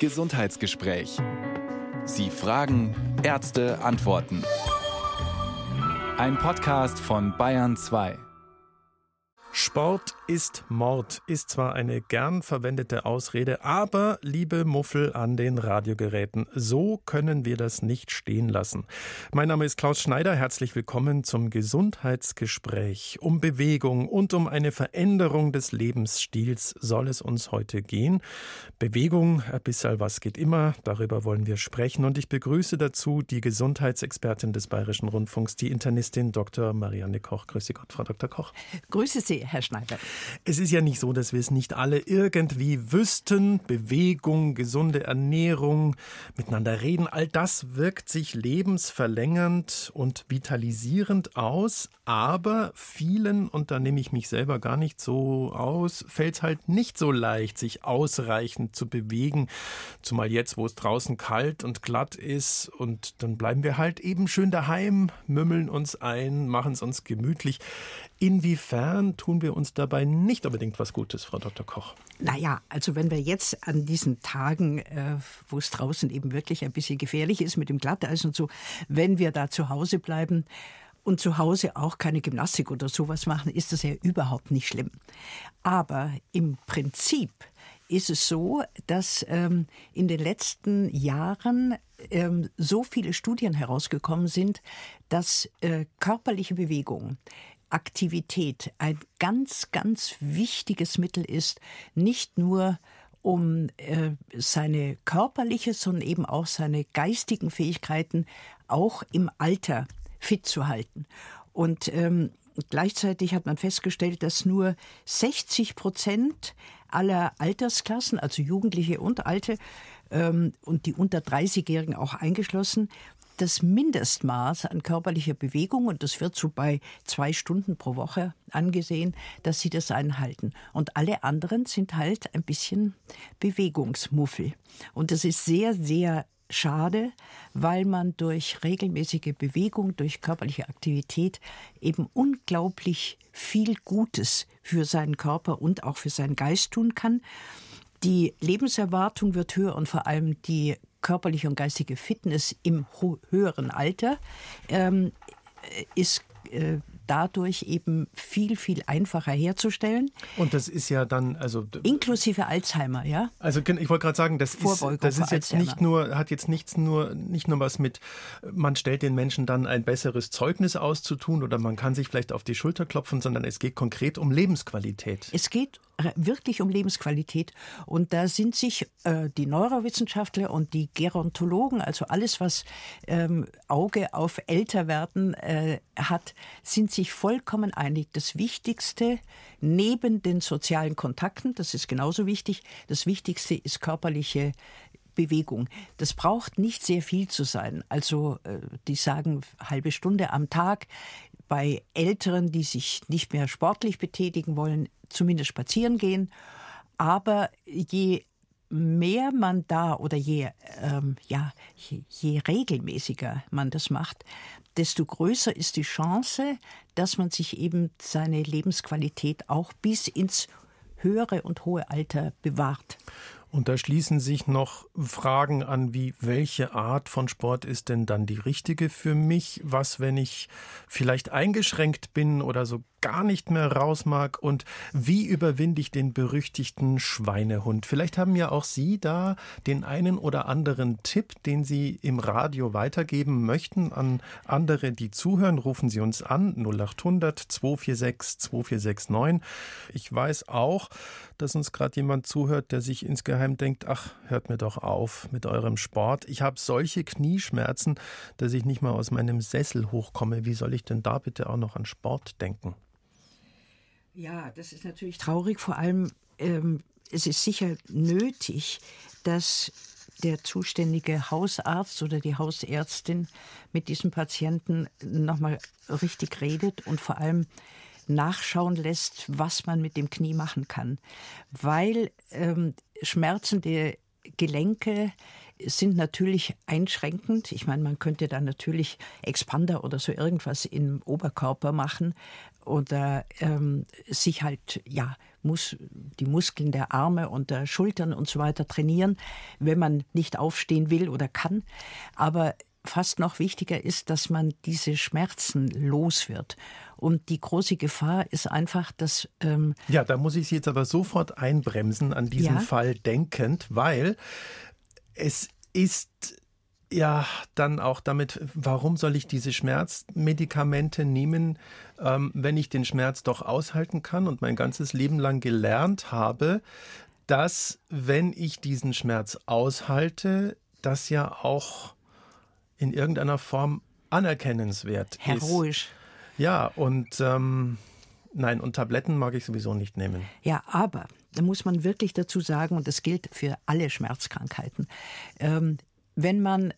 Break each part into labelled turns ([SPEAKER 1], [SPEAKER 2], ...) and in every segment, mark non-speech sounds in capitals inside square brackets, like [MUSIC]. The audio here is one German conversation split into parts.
[SPEAKER 1] Gesundheitsgespräch. Sie fragen, Ärzte antworten. Ein Podcast von Bayern 2.
[SPEAKER 2] Sport ist Mord, ist zwar eine gern verwendete Ausrede, aber liebe Muffel an den Radiogeräten, so können wir das nicht stehen lassen. Mein Name ist Klaus Schneider, herzlich willkommen zum Gesundheitsgespräch. Um Bewegung und um eine Veränderung des Lebensstils soll es uns heute gehen. Bewegung, ein bisschen was geht immer, darüber wollen wir sprechen und ich begrüße dazu die Gesundheitsexpertin des Bayerischen Rundfunks, die Internistin Dr. Marianne Koch. Grüße Gott, Frau Dr. Koch.
[SPEAKER 3] Grüße Sie. Herr Schneider.
[SPEAKER 2] Es ist ja nicht so, dass wir es nicht alle irgendwie wüssten. Bewegung, gesunde Ernährung, miteinander reden, all das wirkt sich lebensverlängernd und vitalisierend aus. Aber vielen, und da nehme ich mich selber gar nicht so aus, fällt es halt nicht so leicht, sich ausreichend zu bewegen. Zumal jetzt, wo es draußen kalt und glatt ist. Und dann bleiben wir halt eben schön daheim, mümmeln uns ein, machen es uns gemütlich. Inwiefern tun wir uns dabei nicht unbedingt was Gutes, Frau Dr. Koch?
[SPEAKER 3] Naja, also wenn wir jetzt an diesen Tagen, äh, wo es draußen eben wirklich ein bisschen gefährlich ist mit dem Glatteis und so, wenn wir da zu Hause bleiben, und zu Hause auch keine Gymnastik oder sowas machen, ist das ja überhaupt nicht schlimm. Aber im Prinzip ist es so, dass ähm, in den letzten Jahren ähm, so viele Studien herausgekommen sind, dass äh, körperliche Bewegung Aktivität ein ganz, ganz wichtiges Mittel ist, nicht nur um äh, seine körperliche, sondern eben auch seine geistigen Fähigkeiten auch im Alter fit zu halten. Und ähm, gleichzeitig hat man festgestellt, dass nur 60 Prozent aller Altersklassen, also Jugendliche und Alte, ähm, und die unter 30-Jährigen auch eingeschlossen, das Mindestmaß an körperlicher Bewegung, und das wird so bei zwei Stunden pro Woche angesehen, dass sie das einhalten. Und alle anderen sind halt ein bisschen Bewegungsmuffel. Und das ist sehr, sehr schade, weil man durch regelmäßige Bewegung, durch körperliche Aktivität eben unglaublich viel Gutes für seinen Körper und auch für seinen Geist tun kann. Die Lebenserwartung wird höher und vor allem die körperliche und geistige Fitness im höheren Alter ähm, ist äh, dadurch eben viel, viel einfacher herzustellen.
[SPEAKER 2] Und das ist ja dann, also.
[SPEAKER 3] Inklusive Alzheimer, ja?
[SPEAKER 2] Also ich wollte gerade sagen, das ist, das ist jetzt nicht nur, hat jetzt nichts nur, nicht nur was mit, man stellt den Menschen dann ein besseres Zeugnis auszutun oder man kann sich vielleicht auf die Schulter klopfen, sondern es geht konkret um Lebensqualität.
[SPEAKER 3] Es geht wirklich um Lebensqualität. Und da sind sich äh, die Neurowissenschaftler und die Gerontologen, also alles, was ähm, Auge auf Älterwerden äh, hat, sind sich vollkommen einig. Das Wichtigste neben den sozialen Kontakten, das ist genauso wichtig, das Wichtigste ist körperliche Bewegung. Das braucht nicht sehr viel zu sein. Also äh, die sagen halbe Stunde am Tag. Bei Älteren, die sich nicht mehr sportlich betätigen wollen, zumindest spazieren gehen. Aber je mehr man da oder je, ähm, ja, je, je regelmäßiger man das macht, desto größer ist die Chance, dass man sich eben seine Lebensqualität auch bis ins höhere und hohe Alter bewahrt.
[SPEAKER 2] Und da schließen sich noch Fragen an, wie welche Art von Sport ist denn dann die richtige für mich? Was, wenn ich vielleicht eingeschränkt bin oder so gar nicht mehr raus mag? Und wie überwinde ich den berüchtigten Schweinehund? Vielleicht haben ja auch Sie da den einen oder anderen Tipp, den Sie im Radio weitergeben möchten an andere, die zuhören. Rufen Sie uns an 0800 246 2469. Ich weiß auch, dass uns gerade jemand zuhört, der sich insgeheim denkt, ach, hört mir doch auf mit eurem Sport. Ich habe solche Knieschmerzen, dass ich nicht mal aus meinem Sessel hochkomme. Wie soll ich denn da bitte auch noch an Sport denken?
[SPEAKER 3] Ja, das ist natürlich traurig. Vor allem, ähm, es ist sicher nötig, dass der zuständige Hausarzt oder die Hausärztin mit diesem Patienten nochmal richtig redet und vor allem nachschauen lässt, was man mit dem Knie machen kann. Weil ähm, schmerzende Gelenke sind natürlich einschränkend. Ich meine, man könnte da natürlich Expander oder so irgendwas im Oberkörper machen oder ähm, sich halt ja muss die Muskeln der Arme und der Schultern und so weiter trainieren, wenn man nicht aufstehen will oder kann. Aber fast noch wichtiger ist, dass man diese Schmerzen los wird. Und die große Gefahr ist einfach, dass.
[SPEAKER 2] Ähm ja, da muss ich Sie jetzt aber sofort einbremsen, an diesen ja? Fall denkend, weil es ist ja dann auch damit, warum soll ich diese Schmerzmedikamente nehmen, ähm, wenn ich den Schmerz doch aushalten kann und mein ganzes Leben lang gelernt habe, dass wenn ich diesen Schmerz aushalte, das ja auch in irgendeiner Form anerkennenswert
[SPEAKER 3] Heroisch. ist. Heroisch.
[SPEAKER 2] Ja, und ähm, nein, und Tabletten mag ich sowieso nicht nehmen.
[SPEAKER 3] Ja, aber da muss man wirklich dazu sagen, und das gilt für alle Schmerzkrankheiten, ähm, wenn man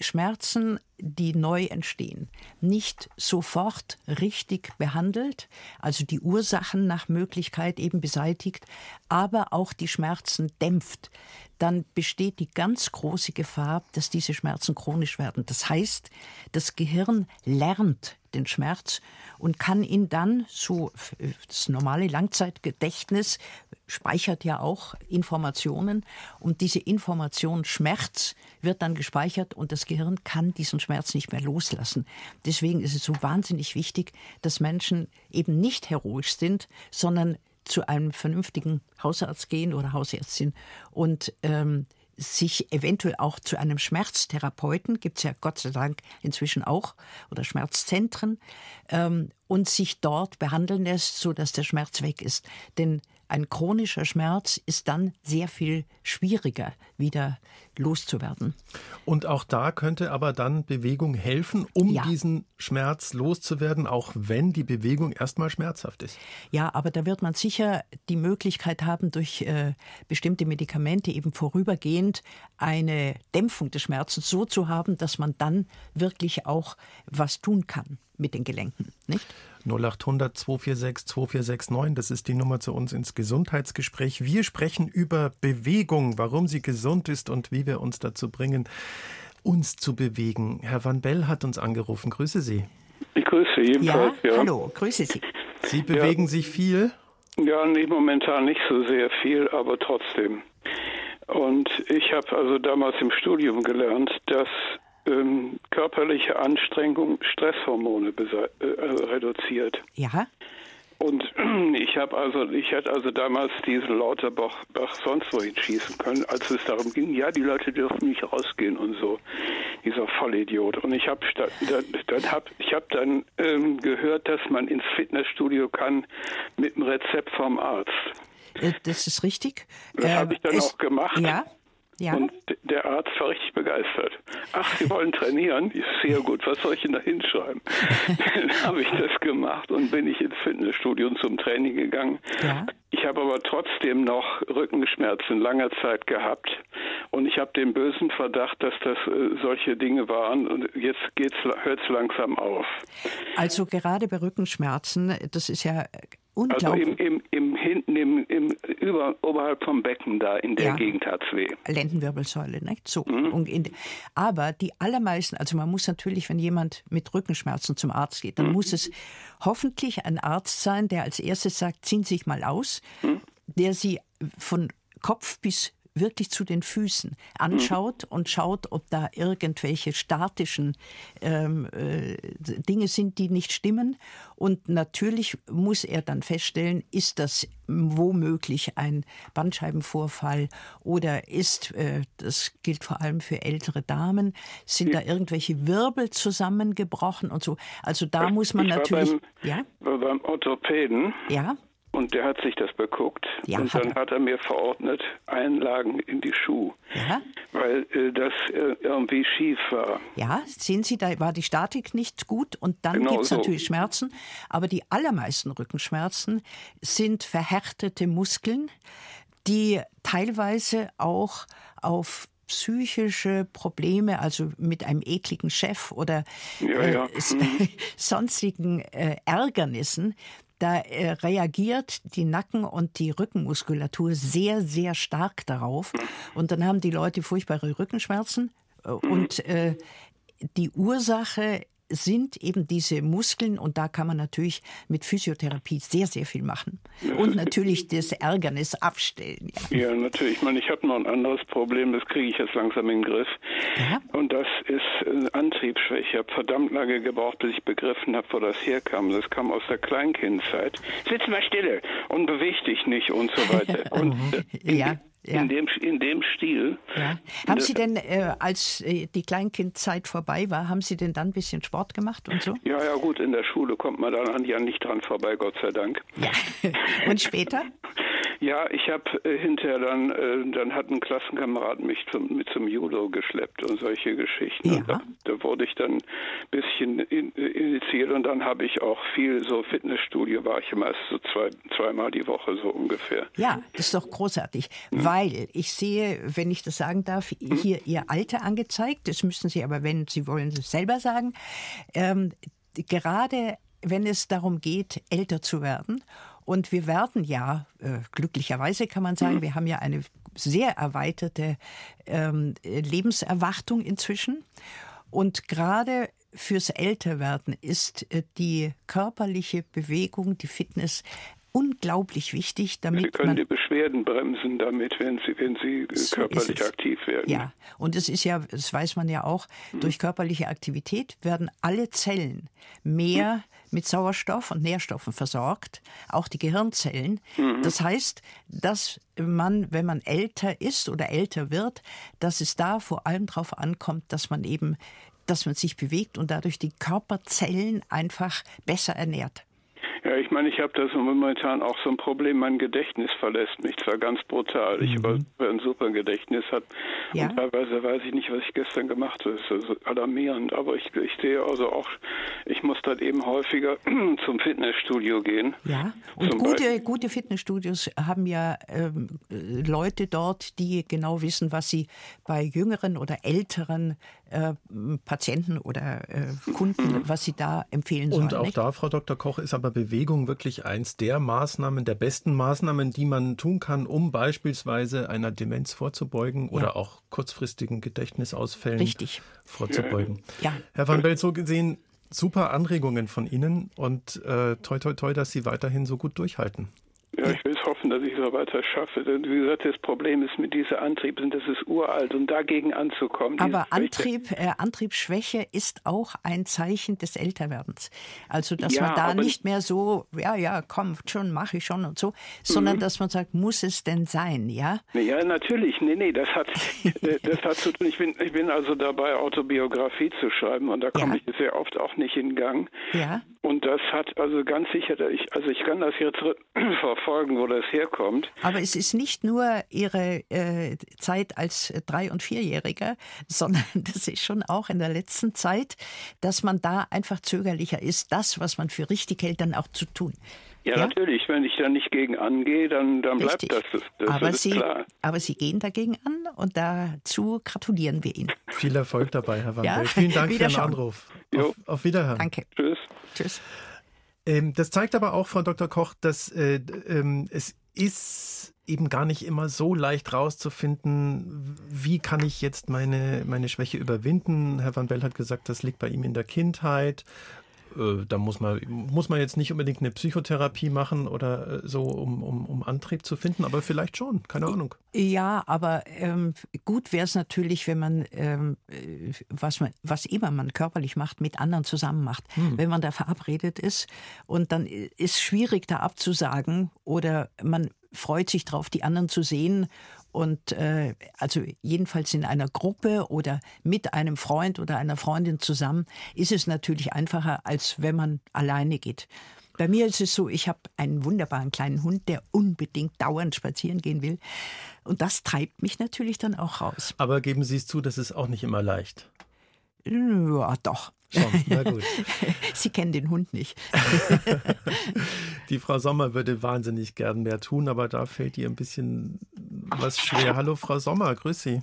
[SPEAKER 3] Schmerzen, die neu entstehen, nicht sofort richtig behandelt, also die Ursachen nach Möglichkeit eben beseitigt, aber auch die Schmerzen dämpft, dann besteht die ganz große Gefahr, dass diese Schmerzen chronisch werden. Das heißt, das Gehirn lernt den Schmerz und kann ihn dann, so das normale Langzeitgedächtnis speichert ja auch Informationen und diese Information Schmerz wird dann gespeichert und das Gehirn kann diesen Schmerz nicht mehr loslassen. Deswegen ist es so wahnsinnig wichtig, dass Menschen eben nicht heroisch sind, sondern zu einem vernünftigen Hausarzt gehen oder Hausärztin und ähm, sich eventuell auch zu einem Schmerztherapeuten, gibt es ja Gott sei Dank inzwischen auch, oder Schmerzzentren, ähm, und sich dort behandeln lässt, sodass der Schmerz weg ist. Denn ein chronischer Schmerz ist dann sehr viel schwieriger wieder loszuwerden.
[SPEAKER 2] Und auch da könnte aber dann Bewegung helfen, um ja. diesen Schmerz loszuwerden, auch wenn die Bewegung erstmal schmerzhaft ist.
[SPEAKER 3] Ja, aber da wird man sicher die Möglichkeit haben, durch äh, bestimmte Medikamente eben vorübergehend eine Dämpfung des Schmerzens so zu haben, dass man dann wirklich auch was tun kann mit den Gelenken, nicht?
[SPEAKER 2] 0800 246 2469, das ist die Nummer zu uns ins Gesundheitsgespräch. Wir sprechen über Bewegung, warum sie gesund ist und wie wir uns dazu bringen, uns zu bewegen. Herr Van Bell hat uns angerufen. Grüße Sie.
[SPEAKER 4] Ich grüße
[SPEAKER 3] ebenfalls. Ja, ja. hallo, grüße Sie.
[SPEAKER 2] Sie bewegen ja. sich viel?
[SPEAKER 4] Ja, nee, momentan nicht so sehr viel, aber trotzdem. Und ich habe also damals im Studium gelernt, dass ähm, körperliche Anstrengung Stresshormone äh, reduziert.
[SPEAKER 3] Ja.
[SPEAKER 4] Und [CLEARS THROAT] ich habe also, ich hätte also damals diesen Lauterbach Bach sonst wohin schießen können, als es darum ging, ja, die Leute dürfen nicht rausgehen und so. Dieser Vollidiot. Und ich habe dann, dann hab, ich habe dann ähm, gehört, dass man ins Fitnessstudio kann mit einem Rezept vom Arzt.
[SPEAKER 3] Äh, das ist richtig.
[SPEAKER 4] Das habe ich dann auch gemacht.
[SPEAKER 3] Ja. Ja.
[SPEAKER 4] Und der Arzt war richtig begeistert. Ach, Sie wollen trainieren? Ist sehr gut. Was soll ich denn da hinschreiben? [LAUGHS] Dann habe ich das gemacht und bin ich ins Fitnessstudio zum Training gegangen. Ja. Ich habe aber trotzdem noch Rückenschmerzen lange Zeit gehabt und ich habe den bösen Verdacht, dass das äh, solche Dinge waren und jetzt hört es langsam auf.
[SPEAKER 3] Also gerade bei Rückenschmerzen, das ist ja
[SPEAKER 4] also im, im, im hinten, im, im über, oberhalb vom Becken da, in der ja. Gegend hat es weh.
[SPEAKER 3] Lendenwirbelsäule, nicht? So. Mhm. In, aber die allermeisten, also man muss natürlich, wenn jemand mit Rückenschmerzen zum Arzt geht, dann mhm. muss es hoffentlich ein Arzt sein, der als erstes sagt, ziehen Sie sich mal aus, mhm. der Sie von Kopf bis wirklich zu den Füßen anschaut und schaut, ob da irgendwelche statischen ähm, äh, Dinge sind, die nicht stimmen. Und natürlich muss er dann feststellen, ist das womöglich ein Bandscheibenvorfall oder ist, äh, das gilt vor allem für ältere Damen, sind da irgendwelche Wirbel zusammengebrochen und so. Also da muss man
[SPEAKER 4] ich
[SPEAKER 3] natürlich.
[SPEAKER 4] Beim, ja? beim Orthopäden.
[SPEAKER 3] Ja.
[SPEAKER 4] Und der hat sich das beguckt ja, und dann hat er mir verordnet Einlagen in die Schuhe, ja. weil äh, das äh, irgendwie schief war.
[SPEAKER 3] Ja, sehen Sie, da war die Statik nicht gut und dann genau gibt es so. natürlich Schmerzen. Aber die allermeisten Rückenschmerzen sind verhärtete Muskeln, die teilweise auch auf psychische Probleme, also mit einem ekligen Chef oder ja, ja. Äh, [LAUGHS] sonstigen äh, Ärgernissen da äh, reagiert die Nacken- und die Rückenmuskulatur sehr, sehr stark darauf. Und dann haben die Leute furchtbare Rückenschmerzen. Äh, und äh, die Ursache sind eben diese Muskeln und da kann man natürlich mit Physiotherapie sehr, sehr viel machen. Und natürlich das Ärgernis abstellen.
[SPEAKER 4] Ja, ja natürlich. Ich meine, ich habe noch ein anderes Problem, das kriege ich jetzt langsam in den Griff. Ja? Und das ist äh, Antriebsschwäche. Ich habe verdammt lange gebraucht, bis ich begriffen habe, wo das herkam. Das kam aus der Kleinkindzeit. Sitz mal stille und beweg dich nicht und so weiter. [LAUGHS] Und äh, ja. Ja. In, dem, in dem Stil.
[SPEAKER 3] Ja. Haben Sie denn, äh, als äh, die Kleinkindzeit vorbei war, haben Sie denn dann ein bisschen Sport gemacht und so?
[SPEAKER 4] Ja, ja, gut, in der Schule kommt man dann ja nicht dran vorbei, Gott sei Dank. Ja. [LAUGHS]
[SPEAKER 3] Und später?
[SPEAKER 4] Ja, ich habe äh, hinterher dann, äh, dann hat ein Klassenkamerad mich zum, mit zum Judo geschleppt und solche Geschichten. Ja. Da, da, wurde ich dann ein bisschen in, äh, initiiert und dann habe ich auch viel so Fitnessstudio war ich immer so zwei, zweimal die Woche so ungefähr.
[SPEAKER 3] Ja, das ist doch großartig, mhm. Weil ich sehe, wenn ich das sagen darf, mhm. hier Ihr Alter angezeigt. Das müssen Sie aber, wenn Sie wollen, selber sagen. Ähm, gerade wenn es darum geht, älter zu werden und wir werden ja, äh, glücklicherweise kann man sagen, mhm. wir haben ja eine sehr erweiterte ähm, Lebenserwartung inzwischen. Und gerade fürs Älterwerden ist äh, die körperliche Bewegung, die Fitness unglaublich wichtig, damit
[SPEAKER 4] Sie können die Beschwerden bremsen damit, wenn Sie, wenn Sie so körperlich aktiv werden.
[SPEAKER 3] Ja, und es ist ja, das weiß man ja auch, mhm. durch körperliche Aktivität werden alle Zellen mehr mhm. mit Sauerstoff und Nährstoffen versorgt, auch die Gehirnzellen. Mhm. Das heißt, dass man, wenn man älter ist oder älter wird, dass es da vor allem darauf ankommt, dass man eben dass man sich bewegt und dadurch die Körperzellen einfach besser ernährt.
[SPEAKER 4] Ja, ich meine, ich habe da so momentan auch so ein Problem. Mein Gedächtnis verlässt mich zwar ganz brutal. Ich mhm. aber ein super Gedächtnis hat. Ja. Und teilweise weiß ich nicht, was ich gestern gemacht habe. Das ist also alarmierend. Aber ich, ich sehe also auch, ich muss dann eben häufiger [CLEARS THROAT] zum Fitnessstudio gehen.
[SPEAKER 3] Ja. Und gute, gute Fitnessstudios haben ja ähm, Leute dort, die genau wissen, was sie bei jüngeren oder älteren äh, Patienten oder äh, Kunden, [LAUGHS] was sie da empfehlen sollen.
[SPEAKER 2] Und auch nicht? da, Frau Dr. Koch, ist aber Bewegung wirklich eins der Maßnahmen, der besten Maßnahmen, die man tun kann, um beispielsweise einer Demenz vorzubeugen ja. oder auch kurzfristigen Gedächtnisausfällen
[SPEAKER 3] Richtig.
[SPEAKER 2] vorzubeugen. Ja. Herr van Belt, so gesehen super Anregungen von Ihnen und äh, toi toi toi, dass Sie weiterhin so gut durchhalten.
[SPEAKER 4] Ja, ich will es hoffen, dass ich es weiter schaffe. Denn wie gesagt, das Problem ist mit dieser Antrieb, das ist uralt und dagegen anzukommen.
[SPEAKER 3] Aber Antrieb, äh, Antriebsschwäche ist auch ein Zeichen des Älterwerdens. Also, dass ja, man da nicht mehr so, ja, ja, komm, schon, mache ich schon und so, sondern mhm. dass man sagt, muss es denn sein, ja?
[SPEAKER 4] Ja, natürlich. Nee, nee, das hat, [LAUGHS] äh, das hat zu tun. Ich bin, ich bin also dabei, Autobiografie zu schreiben und da komme ja. ich sehr oft auch nicht in Gang. Ja. Und das hat also ganz sicher, ich, also ich kann das jetzt [CLEARS THROAT] verfolgen, wo das herkommt.
[SPEAKER 3] Aber es ist nicht nur Ihre äh, Zeit als Drei- und Vierjähriger, [LAUGHS] sondern das ist schon auch in der letzten Zeit, dass man da einfach zögerlicher ist, das, was man für richtig hält, dann auch zu tun.
[SPEAKER 4] Ja, ja? natürlich. Wenn ich da nicht gegen angehe, dann, dann bleibt das. das, das
[SPEAKER 3] aber, Sie, klar. aber Sie gehen dagegen an und dazu gratulieren wir Ihnen.
[SPEAKER 2] Viel Erfolg dabei, Herr Van ja? Vielen Dank [LAUGHS] für den Anruf. Auf, auf, Wiederhören.
[SPEAKER 3] Danke. Tschüss. Tschüss.
[SPEAKER 2] Ähm, das zeigt aber auch, Frau Dr. Koch, dass äh, ähm, es ist eben gar nicht immer so leicht rauszufinden, wie kann ich jetzt meine, meine Schwäche überwinden. Herr Van Bell hat gesagt, das liegt bei ihm in der Kindheit. Äh, da muss man, muss man jetzt nicht unbedingt eine Psychotherapie machen oder äh, so, um, um, um Antrieb zu finden, aber vielleicht schon, keine Ahnung.
[SPEAKER 3] Ja, aber ähm, gut wäre es natürlich, wenn man, ähm, äh, was man, was immer man körperlich macht, mit anderen zusammen macht. Hm. Wenn man da verabredet ist und dann ist schwierig da abzusagen oder man freut sich drauf, die anderen zu sehen und äh, also jedenfalls in einer Gruppe oder mit einem Freund oder einer Freundin zusammen ist es natürlich einfacher, als wenn man alleine geht. Bei mir ist es so, ich habe einen wunderbaren kleinen Hund, der unbedingt dauernd spazieren gehen will. Und das treibt mich natürlich dann auch raus.
[SPEAKER 2] Aber geben Sie es zu, das ist auch nicht immer leicht.
[SPEAKER 3] Ja, doch. Schon, na [LAUGHS] gut. Sie kennen den Hund nicht. [LAUGHS]
[SPEAKER 2] Die Frau Sommer würde wahnsinnig gern mehr tun, aber da fällt ihr ein bisschen was schwer. Hallo Frau Sommer, grüß Sie.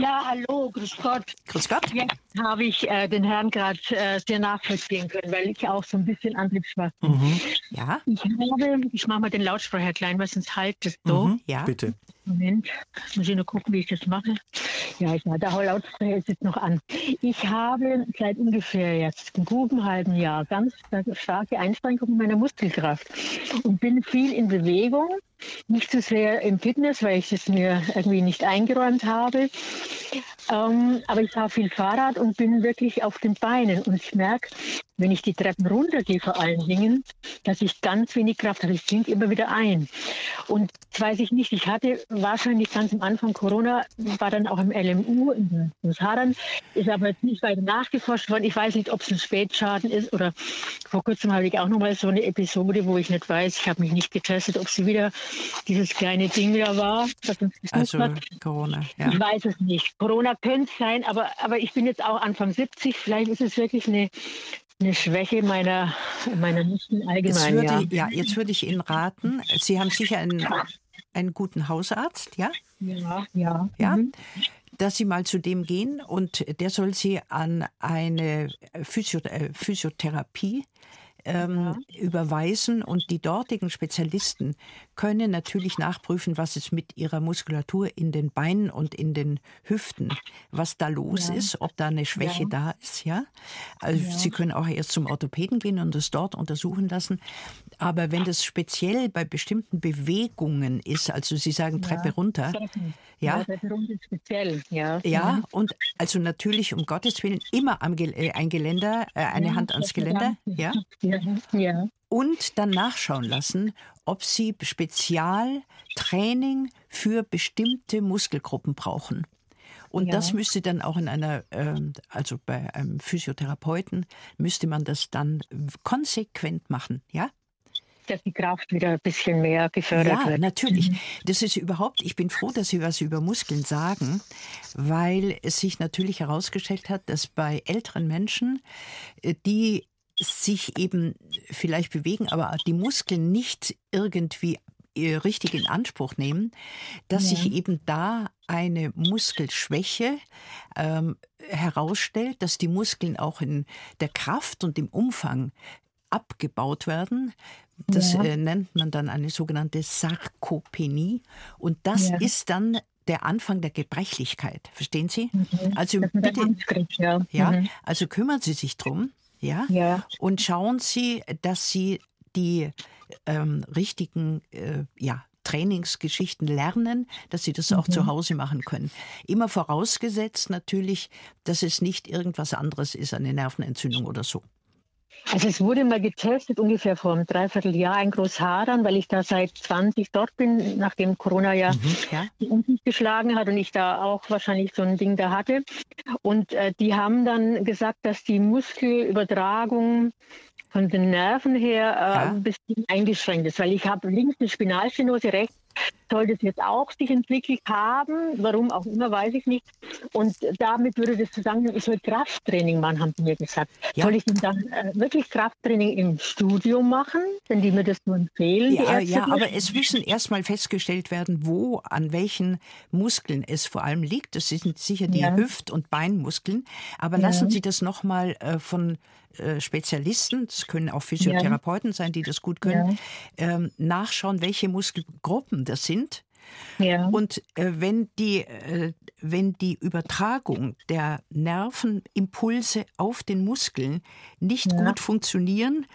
[SPEAKER 5] Ja, hallo, grüß Gott.
[SPEAKER 3] Grüß Gott.
[SPEAKER 5] Jetzt habe ich äh, den Herrn gerade äh, sehr nachvollziehen können, weil ich auch so ein bisschen Antriebsschwach bin. Mhm. Ja. Ich habe, ich mache mal den Lautsprecher klein, weil sonst halt es so.
[SPEAKER 2] Mhm. Ja. Bitte.
[SPEAKER 5] Moment, muss ich nur gucken, wie ich das mache. Ja, ja, der Lautsprecher ist jetzt noch an. Ich habe seit ungefähr jetzt einem guten halben Jahr ganz starke Einschränkungen meiner Muskelkraft und bin viel in Bewegung nicht so sehr im Fitness, weil ich es mir irgendwie nicht eingeräumt habe. Ähm, aber ich fahre viel Fahrrad und bin wirklich auf den Beinen. Und ich merke, wenn ich die Treppen runtergehe vor allen Dingen, dass ich ganz wenig Kraft habe. Ich sinke immer wieder ein. Und das weiß ich nicht. Ich hatte wahrscheinlich ganz am Anfang Corona, war dann auch im LMU in Hadern, ist aber jetzt nicht weiter nachgeforscht worden. Ich weiß nicht, ob es ein Spätschaden ist oder vor kurzem habe ich auch noch mal so eine Episode, wo ich nicht weiß, ich habe mich nicht getestet, ob sie wieder dieses kleine Ding da war,
[SPEAKER 3] was uns also hat. Corona,
[SPEAKER 5] ja. Ich weiß es nicht. Corona könnte es sein, aber, aber ich bin jetzt auch Anfang 70. Vielleicht ist es wirklich eine, eine Schwäche meiner, meiner Nichten allgemein.
[SPEAKER 3] Jetzt würde, ja. ja, jetzt würde ich Ihnen raten, Sie haben sicher einen, einen guten Hausarzt, ja?
[SPEAKER 5] Ja, ja.
[SPEAKER 3] Ja. Mhm dass Sie mal zu dem gehen und der soll Sie an eine Physio äh, Physiotherapie ähm, ja. überweisen und die dortigen Spezialisten können natürlich nachprüfen, was es mit ihrer Muskulatur in den Beinen und in den Hüften, was da los ja. ist, ob da eine Schwäche ja. da ist, ja. Also Sie können auch erst zum Orthopäden gehen und das dort untersuchen lassen. Aber wenn das speziell bei bestimmten Bewegungen ist, also Sie sagen Treppe runter, ja, Treppe runter speziell, ja. Ja, mhm. und also natürlich um Gottes Willen immer am Gel äh, ein Geländer, äh, eine Hand ans Geländer, ja. Ja. Und dann nachschauen lassen, ob Sie Spezialtraining für bestimmte Muskelgruppen brauchen. Und ja. das müsste dann auch in einer, ähm, also bei einem Physiotherapeuten, müsste man das dann konsequent machen, ja?
[SPEAKER 5] dass die Kraft wieder ein bisschen mehr gefördert
[SPEAKER 3] ja,
[SPEAKER 5] wird.
[SPEAKER 3] Ja, natürlich. Mhm. Das ist überhaupt, ich bin froh, dass Sie was über Muskeln sagen, weil es sich natürlich herausgestellt hat, dass bei älteren Menschen, äh, die sich eben vielleicht bewegen, aber die Muskeln nicht irgendwie äh, richtig in Anspruch nehmen, dass ja. sich eben da eine Muskelschwäche ähm, herausstellt, dass die Muskeln auch in der Kraft und im Umfang abgebaut werden. Das ja. äh, nennt man dann eine sogenannte Sarkopenie. Und das ja. ist dann der Anfang der Gebrechlichkeit. Verstehen Sie? Mhm. Also bitte, ja. ja mhm. also kümmern Sie sich drum ja? ja. Und schauen Sie, dass Sie die ähm, richtigen äh, ja, Trainingsgeschichten lernen, dass sie das auch mhm. zu Hause machen können. Immer vorausgesetzt natürlich, dass es nicht irgendwas anderes ist, eine Nervenentzündung oder so.
[SPEAKER 5] Also es wurde mal getestet, ungefähr vor einem Dreivierteljahr ein Großhadern, weil ich da seit 20 dort bin, nachdem Corona ja mhm, ja. die geschlagen hat und ich da auch wahrscheinlich so ein Ding da hatte. Und äh, die haben dann gesagt, dass die Muskelübertragung von den Nerven her äh, ja. ein bisschen eingeschränkt ist, weil ich habe links eine Spinalstenose, rechts soll das jetzt auch sich entwickelt haben. Warum auch immer, weiß ich nicht. Und damit würde das zusammen, ich soll Krafttraining machen, haben sie mir gesagt. Ja. Soll ich denn dann äh, wirklich Krafttraining im Studio machen, wenn die mir das nur empfehlen?
[SPEAKER 3] Ja, ja aber es müssen erstmal festgestellt werden, wo, an welchen Muskeln es vor allem liegt. Das sind sicher die ja. Hüft- und Beinmuskeln. Aber lassen Sie das nochmal äh, von äh, Spezialisten, das können auch Physiotherapeuten sein, die das gut können, ähm, nachschauen, welche Muskelgruppen das sind. Ja. Und äh, wenn, die, äh, wenn die Übertragung der Nervenimpulse auf den Muskeln nicht ja. gut funktionieren,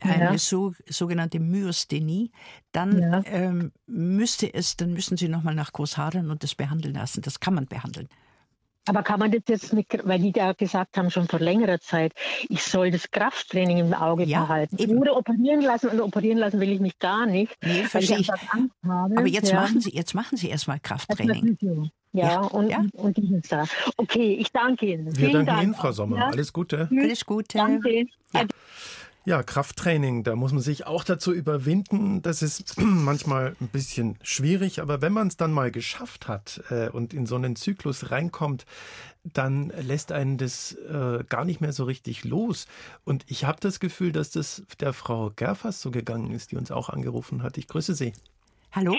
[SPEAKER 3] eine ja. so, sogenannte Myosthenie, dann ähm, müsste es, dann müssen Sie nochmal nach Großhadern und das behandeln lassen. Das kann man behandeln.
[SPEAKER 5] Aber kann man das jetzt mit, weil die da gesagt haben, schon vor längerer Zeit, ich soll das Krafttraining im Auge ja, behalten. Eben. Oder operieren lassen und operieren lassen will ich mich gar nicht.
[SPEAKER 3] Nee, verstehe ich. Angst habe. Aber jetzt ja. machen Sie, jetzt machen Sie erstmal Krafttraining.
[SPEAKER 5] Ja, ja, und, ja. und dieses da. Okay, ich danke Ihnen.
[SPEAKER 2] Wir Vielen danken Dank. Ihnen, Frau Sommer. Alles Gute.
[SPEAKER 3] Alles Gute. Danke.
[SPEAKER 2] Ja. Ja, Krafttraining, da muss man sich auch dazu überwinden. Das ist [CLEARS THROAT] manchmal ein bisschen schwierig, aber wenn man es dann mal geschafft hat äh, und in so einen Zyklus reinkommt, dann lässt einen das äh, gar nicht mehr so richtig los. Und ich habe das Gefühl, dass das der Frau Gerfers so gegangen ist, die uns auch angerufen hat. Ich grüße Sie.
[SPEAKER 3] Hallo.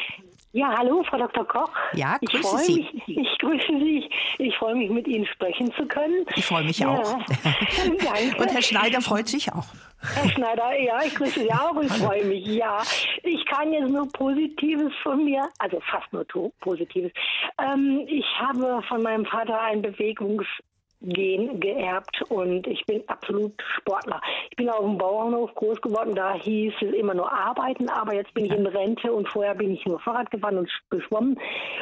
[SPEAKER 6] Ja, hallo, Frau Dr. Koch.
[SPEAKER 3] Ja, grüße ich freue Sie.
[SPEAKER 6] Mich, ich grüße Sie. Ich freue mich, mit Ihnen sprechen zu können.
[SPEAKER 3] Ich freue mich ja. auch. [LAUGHS] [LAUGHS] Danke. Und Herr Schneider freut sich auch.
[SPEAKER 6] Herr Schneider, ja, ich grüße Sie auch und freue mich. Ja, ich kann jetzt nur Positives von mir, also fast nur Positives. Ähm, ich habe von meinem Vater ein Bewegungs Gen geerbt und ich bin absolut Sportler. Ich bin auf dem Bauernhof groß geworden, da hieß es immer nur arbeiten, aber jetzt bin ich in Rente und vorher bin ich nur Fahrrad gefahren und geschwommen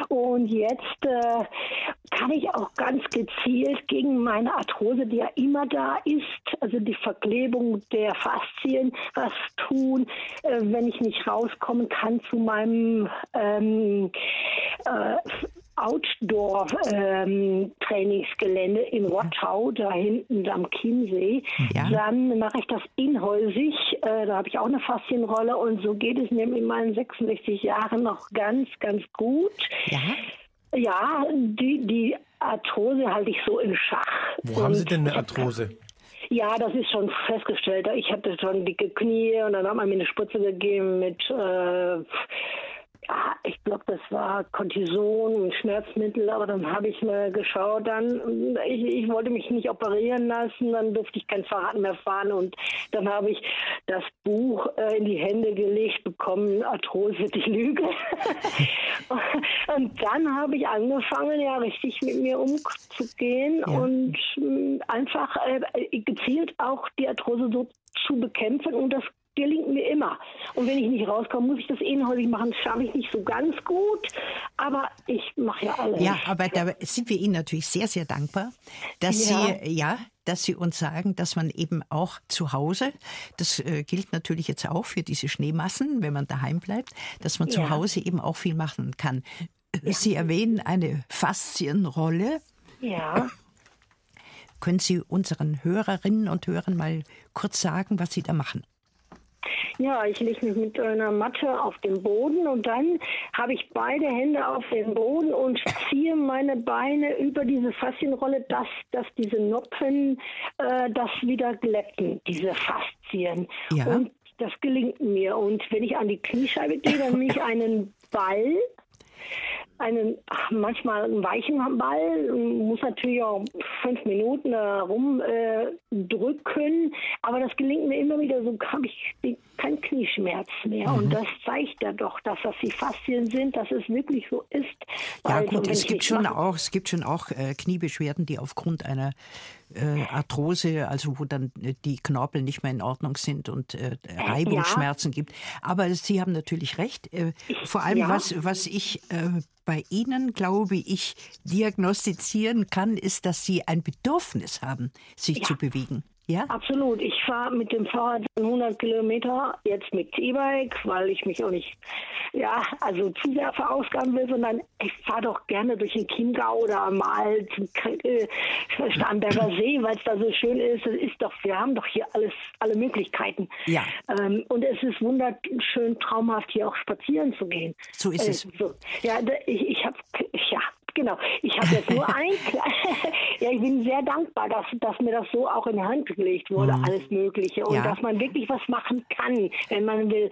[SPEAKER 6] und jetzt äh, kann ich auch ganz gezielt gegen meine Arthrose, die ja immer da ist, also die Verklebung der Faszien, was tun, äh, wenn ich nicht rauskommen kann zu meinem ähm, äh, Outdoor-Trainingsgelände ähm, in Rottau, da hinten am Chiemsee. Ja. Dann mache ich das inhäusig. Äh, da habe ich auch eine Faszienrolle und so geht es mir in meinen 66 Jahren noch ganz, ganz gut. Ja. Ja, die, die Arthrose halte ich so in Schach.
[SPEAKER 2] Wo und haben Sie denn eine Arthrose?
[SPEAKER 6] Ja, das ist schon festgestellt. Ich hatte schon dicke Knie und dann hat man mir eine Spritze gegeben mit äh, ich glaube, das war Cortison und Schmerzmittel, aber dann habe ich mal geschaut, dann, ich, ich, wollte mich nicht operieren lassen, dann durfte ich kein Fahrrad mehr fahren und dann habe ich das Buch äh, in die Hände gelegt bekommen, Arthrose, [LAUGHS] die Lüge. [LAUGHS] und dann habe ich angefangen, ja, richtig mit mir umzugehen ja. und äh, einfach äh, gezielt auch die Arthrose so zu bekämpfen und das gelingt mir immer. Und wenn ich nicht rauskomme, muss ich das inhäusig machen. Das schaffe ich nicht so ganz gut, aber ich mache ja alles.
[SPEAKER 3] Ja, aber da sind wir Ihnen natürlich sehr, sehr dankbar, dass ja. Sie, ja, dass Sie uns sagen, dass man eben auch zu Hause, das äh, gilt natürlich jetzt auch für diese Schneemassen, wenn man daheim bleibt, dass man ja. zu Hause eben auch viel machen kann. Ja. Sie erwähnen eine Faszienrolle.
[SPEAKER 6] Ja.
[SPEAKER 3] Können Sie unseren Hörerinnen und Hörern mal kurz sagen, was Sie da machen?
[SPEAKER 6] Ja, ich lege mich mit einer Matte auf den Boden und dann habe ich beide Hände auf den Boden und ziehe meine Beine über diese Faszienrolle, dass, dass diese Noppen äh, das wieder glätten, diese Faszien. Ja. Und das gelingt mir. Und wenn ich an die Kniescheibe gehe, dann nehme ich einen Ball einen, ach, manchmal einen weichen Ball, muss natürlich auch fünf Minuten herumdrücken, äh, aber das gelingt mir immer wieder, so habe ich keinen Knieschmerz mehr. Mhm. Und das zeigt ja doch, dass das die Faszien sind, dass es wirklich so ist.
[SPEAKER 3] Ja also, gut, es gibt, schon auch, es gibt schon auch äh, Kniebeschwerden, die aufgrund einer äh, Arthrose, also wo dann äh, die Knorpel nicht mehr in Ordnung sind und äh, Reibungsschmerzen ja. gibt. Aber Sie haben natürlich recht. Äh, vor allem, ja. was, was ich äh, bei Ihnen, glaube ich, diagnostizieren kann, ist, dass Sie ein Bedürfnis haben, sich ja. zu bewegen. Ja?
[SPEAKER 6] Absolut. Ich fahre mit dem Fahrrad 100 Kilometer, jetzt mit E-Bike, weil ich mich auch nicht, ja, also zu sehr verausgaben will, sondern ich fahre doch gerne durch den Chiemgau oder mal zum äh, Starnberger [CLEARS THROAT] See, weil es da so schön ist. Es ist doch, wir haben doch hier alles, alle Möglichkeiten.
[SPEAKER 3] Ja.
[SPEAKER 6] Ähm, und es ist wunderschön traumhaft, hier auch spazieren zu gehen.
[SPEAKER 3] So ist äh, es. So.
[SPEAKER 6] Ja, ich, ich habe, Genau. Ich habe jetzt nur ein. [LAUGHS] [LAUGHS] ja, ich bin sehr dankbar, dass, dass mir das so auch in die Hand gelegt wurde, mhm. alles Mögliche. Und ja. dass man wirklich was machen kann, wenn man will.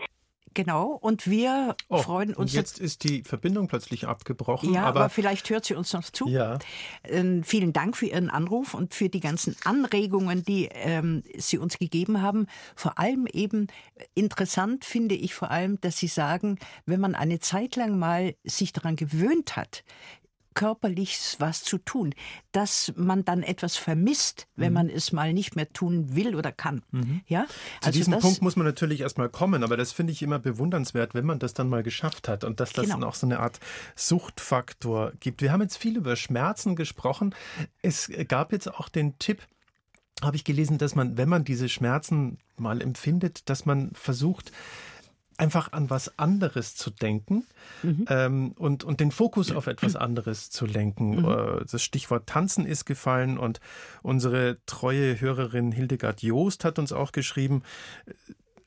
[SPEAKER 3] Genau, und wir oh, freuen uns.
[SPEAKER 2] Und jetzt ist die Verbindung plötzlich abgebrochen.
[SPEAKER 3] Ja, aber, aber vielleicht hört sie uns noch zu.
[SPEAKER 2] Ja.
[SPEAKER 3] Ähm, vielen Dank für Ihren Anruf und für die ganzen Anregungen, die ähm, Sie uns gegeben haben. Vor allem eben interessant finde ich vor allem, dass Sie sagen, wenn man eine Zeit lang mal sich daran gewöhnt hat, körperlich was zu tun, dass man dann etwas vermisst, wenn mhm. man es mal nicht mehr tun will oder kann. Mhm. Ja?
[SPEAKER 2] Zu also diesem Punkt muss man natürlich erstmal kommen, aber das finde ich immer bewundernswert, wenn man das dann mal geschafft hat und dass das genau. dann auch so eine Art Suchtfaktor gibt. Wir haben jetzt viel über Schmerzen gesprochen. Es gab jetzt auch den Tipp, habe ich gelesen, dass man, wenn man diese Schmerzen mal empfindet, dass man versucht, einfach an was anderes zu denken mhm. ähm, und, und den Fokus auf etwas [CLEARS THROAT] anderes zu lenken. Mhm. Äh, das Stichwort Tanzen ist gefallen und unsere treue Hörerin Hildegard Joost hat uns auch geschrieben,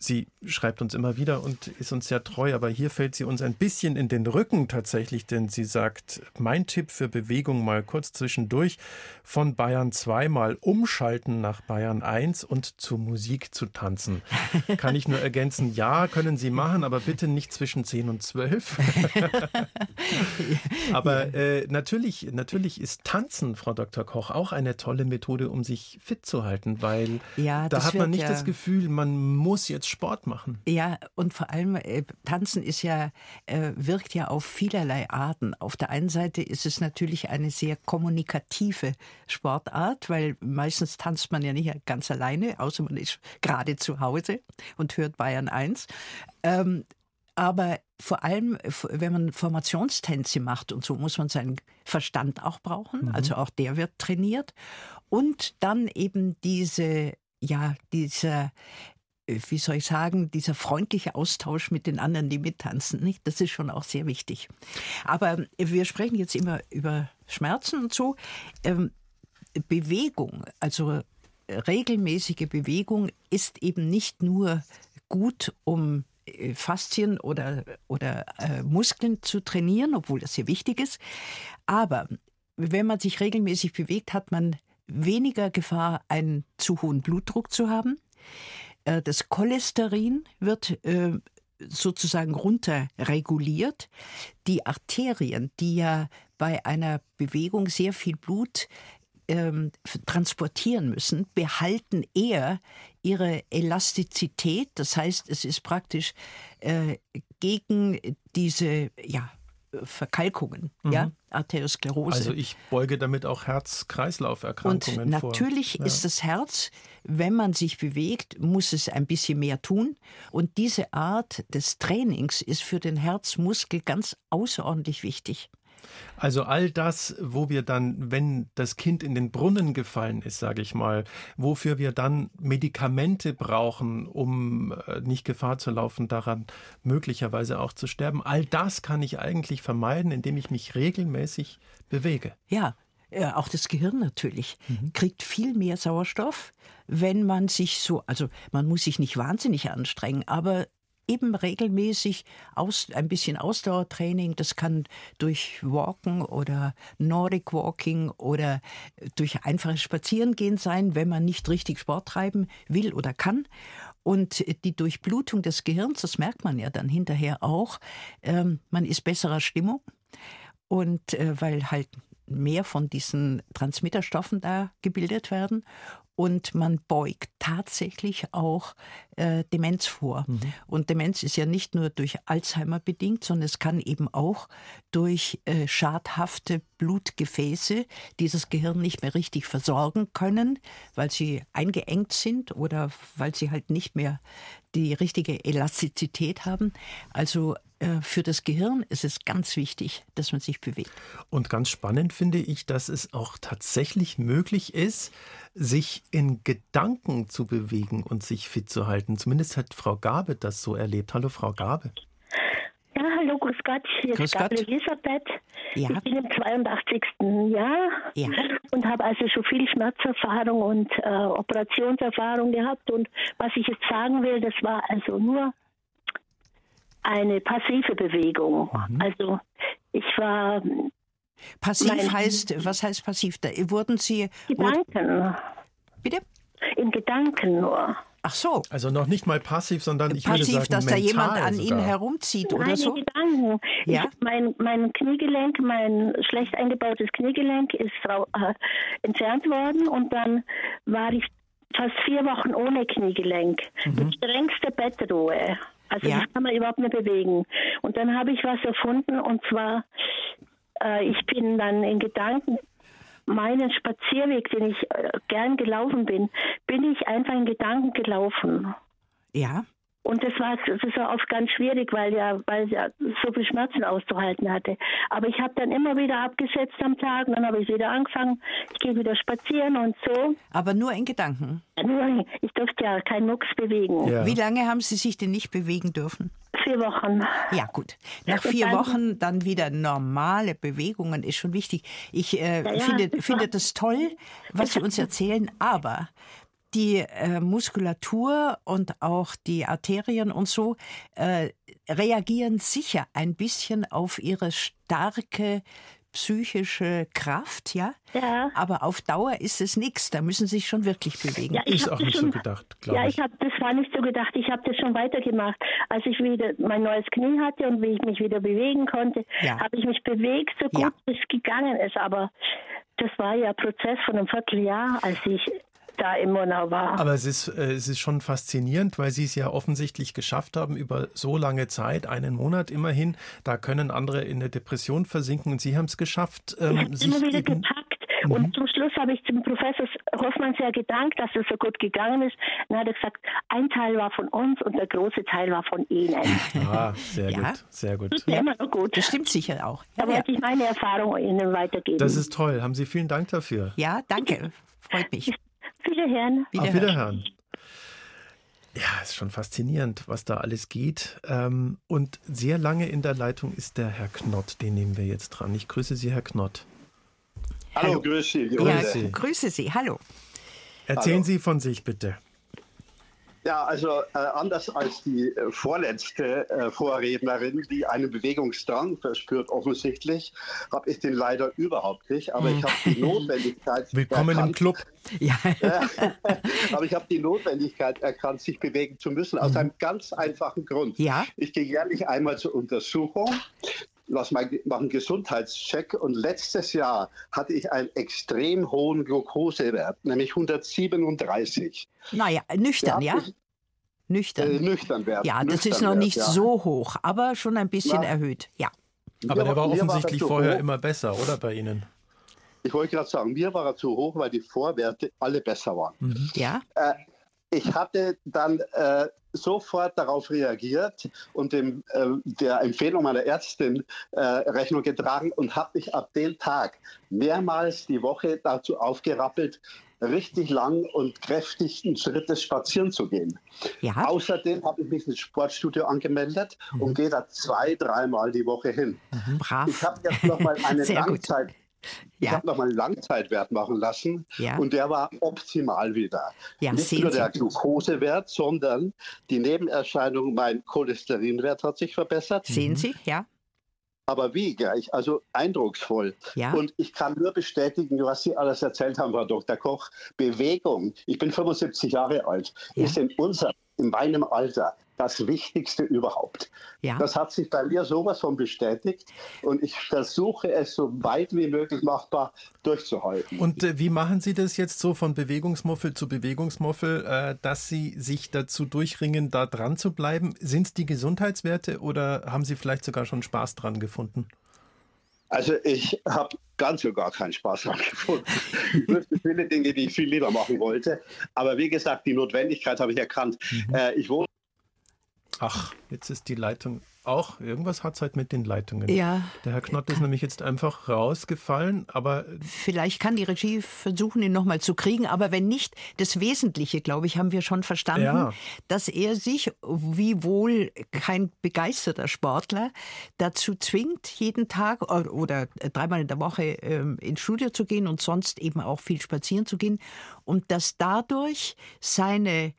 [SPEAKER 2] Sie schreibt uns immer wieder und ist uns sehr treu, aber hier fällt sie uns ein bisschen in den Rücken tatsächlich, denn sie sagt, mein Tipp für Bewegung mal kurz zwischendurch von Bayern 2 mal umschalten nach Bayern 1 und zur Musik zu tanzen. [LAUGHS] Kann ich nur ergänzen, ja, können Sie machen, aber bitte nicht zwischen 10 und 12. [LAUGHS] aber äh, natürlich, natürlich ist Tanzen, Frau Dr. Koch, auch eine tolle Methode, um sich fit zu halten, weil ja, da hat man nicht ja das Gefühl, man muss jetzt Sport machen.
[SPEAKER 3] Ja, und vor allem äh, Tanzen ist ja, äh, wirkt ja auf vielerlei Arten. Auf der einen Seite ist es natürlich eine sehr kommunikative Sportart, weil meistens tanzt man ja nicht ganz alleine, außer man ist gerade zu Hause und hört Bayern 1. Ähm, aber vor allem, wenn man Formationstänze macht und so, muss man seinen Verstand auch brauchen. Mhm. Also auch der wird trainiert. Und dann eben diese, ja, dieser wie soll ich sagen, dieser freundliche Austausch mit den anderen, die mittanzen, nicht? das ist schon auch sehr wichtig. Aber wir sprechen jetzt immer über Schmerzen und so. Ähm, Bewegung, also regelmäßige Bewegung ist eben nicht nur gut, um äh, Faszien oder, oder äh, Muskeln zu trainieren, obwohl das sehr wichtig ist. Aber wenn man sich regelmäßig bewegt, hat man weniger Gefahr, einen zu hohen Blutdruck zu haben. Äh, das Cholesterin wird äh, sozusagen runterreguliert. Die Arterien, die ja bei einer Bewegung sehr viel Blut ähm, transportieren müssen, behalten eher ihre Elastizität. Das heißt, es ist praktisch äh, gegen diese ja, Verkalkungen, mhm. ja, Arteriosklerose.
[SPEAKER 2] Also ich beuge damit auch Herz-Kreislauf-Erkrankungen
[SPEAKER 3] vor. Und natürlich vor. ist das Herz, wenn man sich bewegt, muss es ein bisschen mehr tun. Und diese Art des Trainings ist für den Herzmuskel ganz außerordentlich wichtig.
[SPEAKER 2] Also all das, wo wir dann, wenn das Kind in den Brunnen gefallen ist, sage ich mal, wofür wir dann Medikamente brauchen, um äh, nicht Gefahr zu laufen, daran möglicherweise auch zu sterben, all das kann ich eigentlich vermeiden, indem ich mich regelmäßig bewege.
[SPEAKER 3] Ja, ja, auch das Gehirn natürlich mhm. kriegt viel mehr Sauerstoff, wenn man sich so, also man muss sich nicht wahnsinnig anstrengen, aber eben regelmäßig aus, ein bisschen Ausdauertraining. Das kann durch Walken oder Nordic Walking oder durch einfaches Spazierengehen sein, wenn man nicht richtig Sport treiben will oder kann. Und die Durchblutung des Gehirns, das merkt man ja dann hinterher auch, ähm, man ist besserer Stimmung. Und äh, weil halt mehr von diesen Transmitterstoffen da gebildet werden und man beugt tatsächlich auch äh, Demenz vor. Mhm. Und Demenz ist ja nicht nur durch Alzheimer bedingt, sondern es kann eben auch durch äh, schadhafte Blutgefäße, die das Gehirn nicht mehr richtig versorgen können, weil sie eingeengt sind oder weil sie halt nicht mehr die richtige Elastizität haben. Also äh, für das Gehirn ist es ganz wichtig, dass man sich bewegt.
[SPEAKER 2] Und ganz spannend finde ich, dass es auch tatsächlich möglich ist, sich in Gedanken zu bewegen und sich fit zu halten. Zumindest hat Frau Gabe das so erlebt. Hallo, Frau Gabe.
[SPEAKER 7] Ja, hallo, grüß Gott. Hier grüß ist Gabe Elisabeth. Ja. Ich bin im 82. Jahr ja. und habe also schon viel Schmerzerfahrung und äh, Operationserfahrung gehabt. Und was ich jetzt sagen will, das war also nur eine passive Bewegung. Mhm. Also ich war.
[SPEAKER 3] Passiv heißt, was heißt passiv? Da wurden Sie.
[SPEAKER 7] Gedanken.
[SPEAKER 3] Bitte?
[SPEAKER 7] In Gedanken nur.
[SPEAKER 3] Ach so.
[SPEAKER 2] Also noch nicht mal passiv, sondern ich
[SPEAKER 3] passiv,
[SPEAKER 2] würde sagen,
[SPEAKER 3] dass da jemand an sogar. Ihnen herumzieht oder Meine so?
[SPEAKER 7] Gedanken. Ja? Ich, mein, mein Kniegelenk, mein schlecht eingebautes Kniegelenk ist äh, entfernt worden und dann war ich fast vier Wochen ohne Kniegelenk. Mhm. Mit strengster Bettruhe. Also ja. das kann man überhaupt nicht bewegen. Und dann habe ich was erfunden und zwar, äh, ich bin dann in Gedanken meinen Spazierweg, den ich äh, gern gelaufen bin, bin ich einfach in Gedanken gelaufen.
[SPEAKER 3] Ja.
[SPEAKER 7] Und das war, das war oft ganz schwierig, weil ja, weil ja so viel Schmerzen auszuhalten hatte. Aber ich habe dann immer wieder abgesetzt am Tag, und dann habe ich wieder angefangen, ich gehe wieder spazieren und so.
[SPEAKER 3] Aber nur in Gedanken?
[SPEAKER 7] Ja, nur, ich durfte ja keinen Mucks bewegen.
[SPEAKER 3] Ja. Wie lange haben Sie sich denn nicht bewegen dürfen?
[SPEAKER 7] Vier Wochen.
[SPEAKER 3] Ja, gut. Nach vier dann, Wochen dann wieder normale Bewegungen ist schon wichtig. Ich äh, ja, finde, das finde das toll, was Sie uns erzählen, aber die äh, Muskulatur und auch die Arterien und so äh, reagieren sicher ein bisschen auf ihre starke psychische Kraft, ja?
[SPEAKER 7] Ja.
[SPEAKER 3] Aber auf Dauer ist es nichts. Da müssen Sie sich schon wirklich bewegen.
[SPEAKER 2] Ja, ist auch nicht schon, so gedacht, glaube
[SPEAKER 7] ja,
[SPEAKER 2] ich.
[SPEAKER 7] Ja, ich habe das war nicht so gedacht. Ich habe das schon weitergemacht. Als ich wieder mein neues Knie hatte und wie ich mich wieder bewegen konnte, ja. habe ich mich bewegt, so gut ja. es gegangen ist. Aber das war ja ein Prozess von einem Vierteljahr, als ich da im Monau war.
[SPEAKER 2] Aber es ist, äh, es ist schon faszinierend, weil Sie es ja offensichtlich geschafft haben, über so lange Zeit, einen Monat immerhin. Da können andere in der Depression versinken und Sie haben es geschafft.
[SPEAKER 7] Ähm, ich immer wieder gepackt. Mhm. Und zum Schluss habe ich zum Professor Hoffmann sehr gedankt, dass es so gut gegangen ist. Dann hat er gesagt, ein Teil war von uns und der große Teil war von Ihnen.
[SPEAKER 2] Ah, sehr ja. gut, sehr gut.
[SPEAKER 3] Das, ja. gut. das stimmt sicher auch.
[SPEAKER 7] Ja, da wollte ich meine Erfahrung Ihnen weitergeben.
[SPEAKER 2] Das ist toll. Haben Sie vielen Dank dafür.
[SPEAKER 3] Ja, danke. Freut mich.
[SPEAKER 7] Wiederhören.
[SPEAKER 2] Wiederhören. Auf Wiederhören. Ja, ist schon faszinierend, was da alles geht. Ähm, und sehr lange in der Leitung ist der Herr Knott, den nehmen wir jetzt dran. Ich grüße Sie, Herr Knott.
[SPEAKER 8] Hallo, hallo. grüße Sie.
[SPEAKER 3] Grüße. Ja, Sie. grüße Sie, hallo.
[SPEAKER 2] Erzählen hallo. Sie von sich bitte.
[SPEAKER 8] Ja, also äh, anders als die äh, vorletzte äh, Vorrednerin, die einen Bewegungsdrang verspürt offensichtlich, habe ich den leider überhaupt nicht. Aber ich habe die Notwendigkeit. [LAUGHS]
[SPEAKER 2] Willkommen erkannt, im Club. [LAUGHS] [LAUGHS]
[SPEAKER 3] Ja.
[SPEAKER 8] aber ich habe die Notwendigkeit erkannt, sich bewegen zu müssen, aus mhm. einem ganz einfachen Grund.
[SPEAKER 3] Ja.
[SPEAKER 8] Ich gehe jährlich einmal zur Untersuchung lass mal machen Gesundheitscheck und letztes Jahr hatte ich einen extrem hohen Glukosewert, nämlich 137.
[SPEAKER 3] Naja, nüchtern, ja? Nüchtern.
[SPEAKER 8] Äh, nüchtern Wert.
[SPEAKER 3] Ja, das ist noch nicht ja. so hoch, aber schon ein bisschen Na, erhöht, ja.
[SPEAKER 2] Aber der war offensichtlich war vorher hoch. immer besser, oder bei Ihnen?
[SPEAKER 8] Ich wollte gerade sagen, mir war er zu hoch, weil die Vorwerte alle besser waren.
[SPEAKER 3] Mhm. Ja.
[SPEAKER 8] Äh, ich hatte dann äh, sofort darauf reagiert und dem, äh, der Empfehlung meiner Ärztin äh, Rechnung getragen und habe mich ab dem Tag mehrmals die Woche dazu aufgerappelt, richtig lang und kräftig einen Schritt spazieren zu gehen.
[SPEAKER 3] Ja.
[SPEAKER 8] Außerdem habe ich mich ins Sportstudio angemeldet mhm. und gehe da zwei, dreimal die Woche hin.
[SPEAKER 3] Mhm, brav.
[SPEAKER 8] Ich habe jetzt noch mal [LAUGHS] eine Langzeit. Gut. Ich ja. habe nochmal einen Langzeitwert machen lassen ja. und der war optimal wieder.
[SPEAKER 3] Ja,
[SPEAKER 8] Nicht nur der Glukosewert, sondern die Nebenerscheinung, mein Cholesterinwert hat sich verbessert.
[SPEAKER 3] Sehen Sie, ja.
[SPEAKER 8] Aber wie gleich, also eindrucksvoll.
[SPEAKER 3] Ja.
[SPEAKER 8] Und ich kann nur bestätigen, was Sie alles erzählt haben, Frau Dr. Koch. Bewegung, ich bin 75 Jahre alt, ist in unserem, in meinem Alter das Wichtigste überhaupt.
[SPEAKER 3] Ja.
[SPEAKER 8] Das hat sich bei mir sowas von bestätigt und ich versuche es so weit wie möglich machbar durchzuhalten.
[SPEAKER 2] Und äh, wie machen Sie das jetzt so von Bewegungsmuffel zu Bewegungsmuffel, äh, dass Sie sich dazu durchringen, da dran zu bleiben? Sind es die Gesundheitswerte oder haben Sie vielleicht sogar schon Spaß dran gefunden?
[SPEAKER 8] Also ich habe ganz und gar keinen Spaß dran gefunden. Ich wüsste viele Dinge, die ich viel lieber machen wollte. Aber wie gesagt, die Notwendigkeit habe ich erkannt. Mhm. Äh, ich wohne
[SPEAKER 2] Ach, jetzt ist die Leitung auch. Irgendwas hat es halt mit den Leitungen.
[SPEAKER 3] Ja.
[SPEAKER 2] Der Herr Knott ist nämlich jetzt einfach rausgefallen, aber.
[SPEAKER 3] Vielleicht kann die Regie versuchen, ihn nochmal zu kriegen, aber wenn nicht, das Wesentliche, glaube ich, haben wir schon verstanden, ja. dass er sich, wie wohl kein begeisterter Sportler, dazu zwingt, jeden Tag oder dreimal in der Woche ähm, ins Studio zu gehen und sonst eben auch viel spazieren zu gehen und dass dadurch seine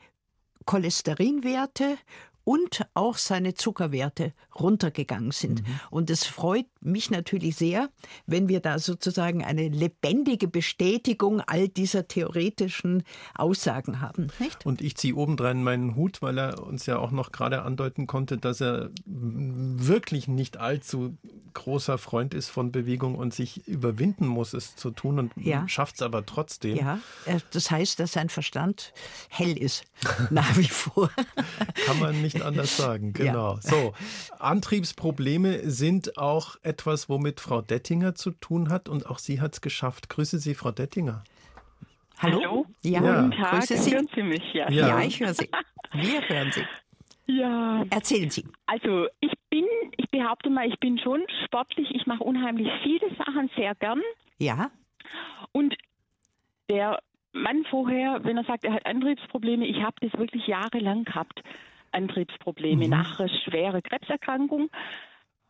[SPEAKER 3] Cholesterinwerte und auch seine Zuckerwerte runtergegangen sind. Mhm. Und es freut mich natürlich sehr, wenn wir da sozusagen eine lebendige Bestätigung all dieser theoretischen Aussagen haben. Nicht?
[SPEAKER 2] Und ich ziehe obendrein meinen Hut, weil er uns ja auch noch gerade andeuten konnte, dass er wirklich nicht allzu großer Freund ist von Bewegung und sich überwinden muss, es zu tun und ja. schafft es aber trotzdem.
[SPEAKER 3] Ja, das heißt, dass sein Verstand hell ist, [LAUGHS] nach wie vor.
[SPEAKER 2] Kann man nicht anders sagen, [LAUGHS] genau. Ja. So, Antriebsprobleme sind auch etwas, womit Frau Dettinger zu tun hat und auch sie hat es geschafft. Grüße Sie, Frau Dettinger.
[SPEAKER 3] Hallo?
[SPEAKER 9] Hallo?
[SPEAKER 3] Ja,
[SPEAKER 9] Guten Tag. Grüße Sie. Hören Sie mich?
[SPEAKER 3] Ja. ja, ja ich höre Sie. Wir hören Sie.
[SPEAKER 9] Ja.
[SPEAKER 3] Erzählen Sie.
[SPEAKER 9] Also ich bin, ich behaupte mal, ich bin schon sportlich. Ich mache unheimlich viele Sachen sehr gern.
[SPEAKER 3] Ja.
[SPEAKER 9] Und der Mann vorher, wenn er sagt, er hat Antriebsprobleme, ich habe das wirklich jahrelang gehabt. Antriebsprobleme mhm. nach schwere Krebserkrankung.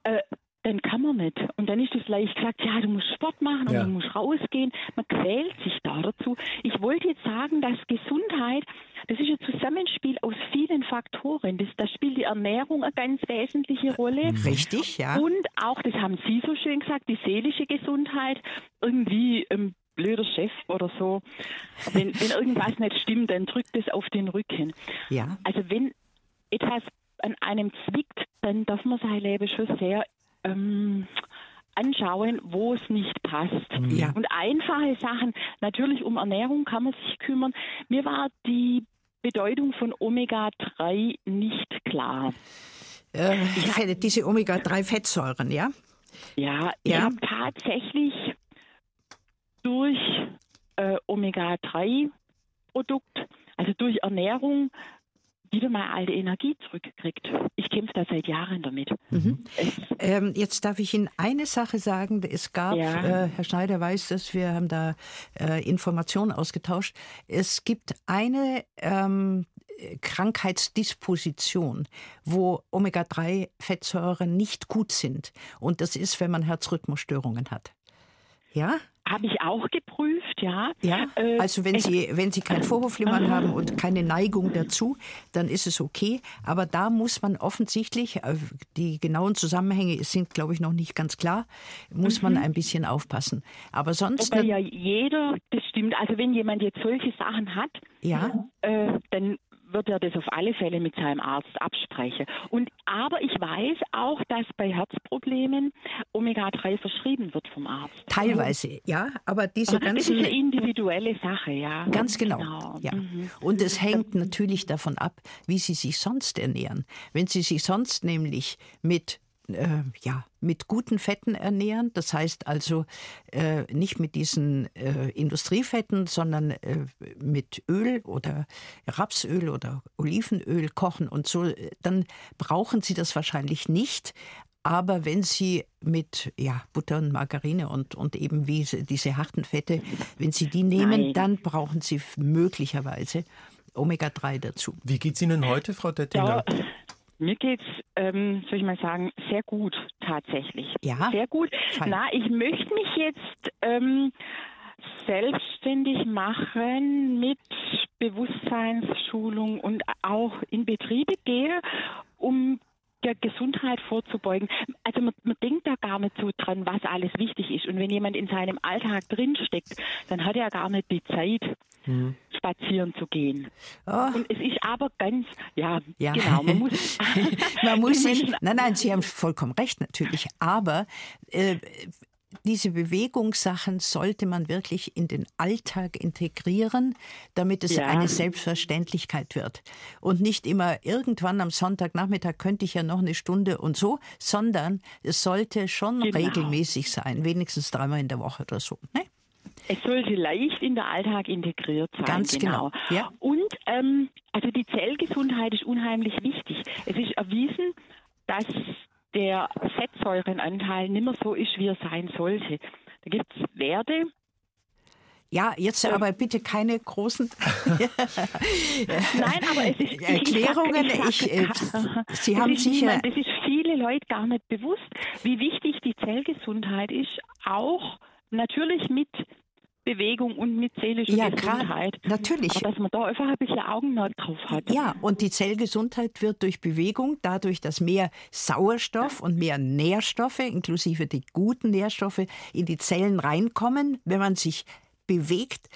[SPEAKER 9] Äh, dann kann man nicht. Und dann ist es vielleicht gesagt, ja, du musst Sport machen und ja. du musst rausgehen. Man quält sich da dazu. Ich wollte jetzt sagen, dass Gesundheit, das ist ein Zusammenspiel aus vielen Faktoren. Das, da spielt die Ernährung eine ganz wesentliche Rolle.
[SPEAKER 3] Richtig, ja.
[SPEAKER 9] Und auch, das haben Sie so schön gesagt, die seelische Gesundheit. Irgendwie ein blöder Chef oder so. Wenn, wenn irgendwas nicht stimmt, dann drückt es auf den Rücken.
[SPEAKER 3] Ja.
[SPEAKER 9] Also wenn etwas an einem zwickt, dann darf man sein Leben schon sehr ähm, anschauen, wo es nicht passt.
[SPEAKER 3] Ja.
[SPEAKER 9] Und einfache Sachen, natürlich um Ernährung kann man sich kümmern. Mir war die Bedeutung von Omega-3 nicht klar.
[SPEAKER 3] Äh, diese Omega-3-Fettsäuren, ja?
[SPEAKER 9] Ja, ich
[SPEAKER 3] Ja.
[SPEAKER 9] habe tatsächlich durch äh, Omega-3-Produkt, also durch Ernährung, wieder mal alte Energie zurückgekriegt. Ich kämpfe da seit Jahren damit.
[SPEAKER 3] Mhm. Ähm, jetzt darf ich Ihnen eine Sache sagen. Es gab,
[SPEAKER 9] Ja.
[SPEAKER 3] äh, Herr Schneider weiß das, wir haben da äh, Informationen ausgetauscht. Es gibt eine ähm, Krankheitsdisposition, wo Omega-3-Fettsäuren nicht gut sind. Und das ist, wenn man Herzrhythmusstörungen hat. Ja?
[SPEAKER 9] Habe ich auch geprüft, ja.
[SPEAKER 3] Ja,
[SPEAKER 9] Äh,
[SPEAKER 3] also wenn Sie, wenn Sie kein Vorhofflimmern
[SPEAKER 9] Ah.
[SPEAKER 3] haben und keine Neigung dazu, dann ist es okay. Aber da muss man offensichtlich, äh, die genauen Zusammenhänge sind, glaube ich, noch nicht ganz klar, muss man ein bisschen aufpassen. Aber sonst,
[SPEAKER 9] Mhm. Wobei ja jeder, das stimmt, also wenn jemand jetzt solche Sachen hat,
[SPEAKER 3] ja,
[SPEAKER 9] äh, dann wird er das auf alle Fälle mit seinem Arzt absprechen. Und aber ich weiß auch, dass bei Herzproblemen Omega-3 verschrieben wird vom Arzt.
[SPEAKER 3] teilweise, ja, aber diese
[SPEAKER 9] Aber das ist
[SPEAKER 3] ganzen
[SPEAKER 9] eine individuelle Sache, ja.
[SPEAKER 3] Ganz genau. Ja.
[SPEAKER 9] Mhm.
[SPEAKER 3] Und es hängt natürlich davon ab, wie Sie sich sonst ernähren. Wenn Sie sich sonst nämlich mit äh, ja, mit guten Fetten ernähren, das heißt also äh, nicht mit diesen äh, Industriefetten, sondern äh, mit Öl oder Rapsöl oder Olivenöl kochen und so, dann brauchen Sie das wahrscheinlich nicht. Aber wenn Sie mit ja, Butter und Margarine und, und eben wie diese harten Fette, wenn Sie die nehmen,
[SPEAKER 9] Nein.
[SPEAKER 3] dann brauchen Sie möglicherweise Omega-3 dazu.
[SPEAKER 2] Wie geht's Ihnen heute, Frau Dettinger?
[SPEAKER 9] Ja, mir geht's, ähm, soll ich mal sagen, sehr gut tatsächlich.
[SPEAKER 3] Ja?
[SPEAKER 9] Sehr gut.
[SPEAKER 3] Fein.
[SPEAKER 9] Na, ich möchte mich jetzt ähm, selbstständig machen mit Bewusstseinsschulung und auch in Betriebe gehe, um der Gesundheit vorzubeugen. Also man, man denkt da gar nicht so dran, was alles wichtig ist. Und wenn jemand in seinem Alltag drinsteckt, dann hat er gar nicht die Zeit, spazieren zu gehen.
[SPEAKER 3] Oh.
[SPEAKER 9] Und es ist aber ganz, ja,
[SPEAKER 3] Ja.
[SPEAKER 9] genau, man muss, [LAUGHS] [LAUGHS]
[SPEAKER 3] Man muss sich, nein, nein, Sie haben vollkommen recht natürlich, aber äh, diese Bewegungssachen sollte man wirklich in den Alltag integrieren, damit es
[SPEAKER 9] Ja.
[SPEAKER 3] eine Selbstverständlichkeit wird. Und nicht immer irgendwann am Sonntagnachmittag könnte ich ja noch eine Stunde und so, sondern es sollte schon
[SPEAKER 9] Genau.
[SPEAKER 3] regelmäßig sein, wenigstens dreimal in der Woche oder so. Ne?
[SPEAKER 9] Es sollte leicht in der Alltag integriert sein.
[SPEAKER 3] Ganz genau, ja.
[SPEAKER 9] Und ähm, also die Zellgesundheit ist unheimlich wichtig. Es ist erwiesen, dass der Fettsäurenanteil nicht mehr so ist, wie er sein sollte. Da gibt es Werte.
[SPEAKER 3] Ja, jetzt aber bitte keine großen [LAUGHS]
[SPEAKER 9] Nein, aber es ist [LAUGHS]
[SPEAKER 3] Erklärungen.
[SPEAKER 9] Ich,
[SPEAKER 3] Ich, äh,
[SPEAKER 9] sag-
[SPEAKER 3] Sie haben
[SPEAKER 9] ist
[SPEAKER 3] sicher
[SPEAKER 9] niemand, das ist viele Leute gar nicht bewusst, wie wichtig die Zellgesundheit ist, auch natürlich mit Bewegung und mit seelischer
[SPEAKER 3] Ja, klar,
[SPEAKER 9] Gesundheit.
[SPEAKER 3] natürlich.
[SPEAKER 9] Aber dass man da einfach ein bisschen Augenmerk drauf hat.
[SPEAKER 3] Ja, und die Zellgesundheit wird durch Bewegung, dadurch, dass mehr Sauerstoff und mehr Nährstoffe, inklusive die guten Nährstoffe, in die Zellen reinkommen, wenn man sich bewegt.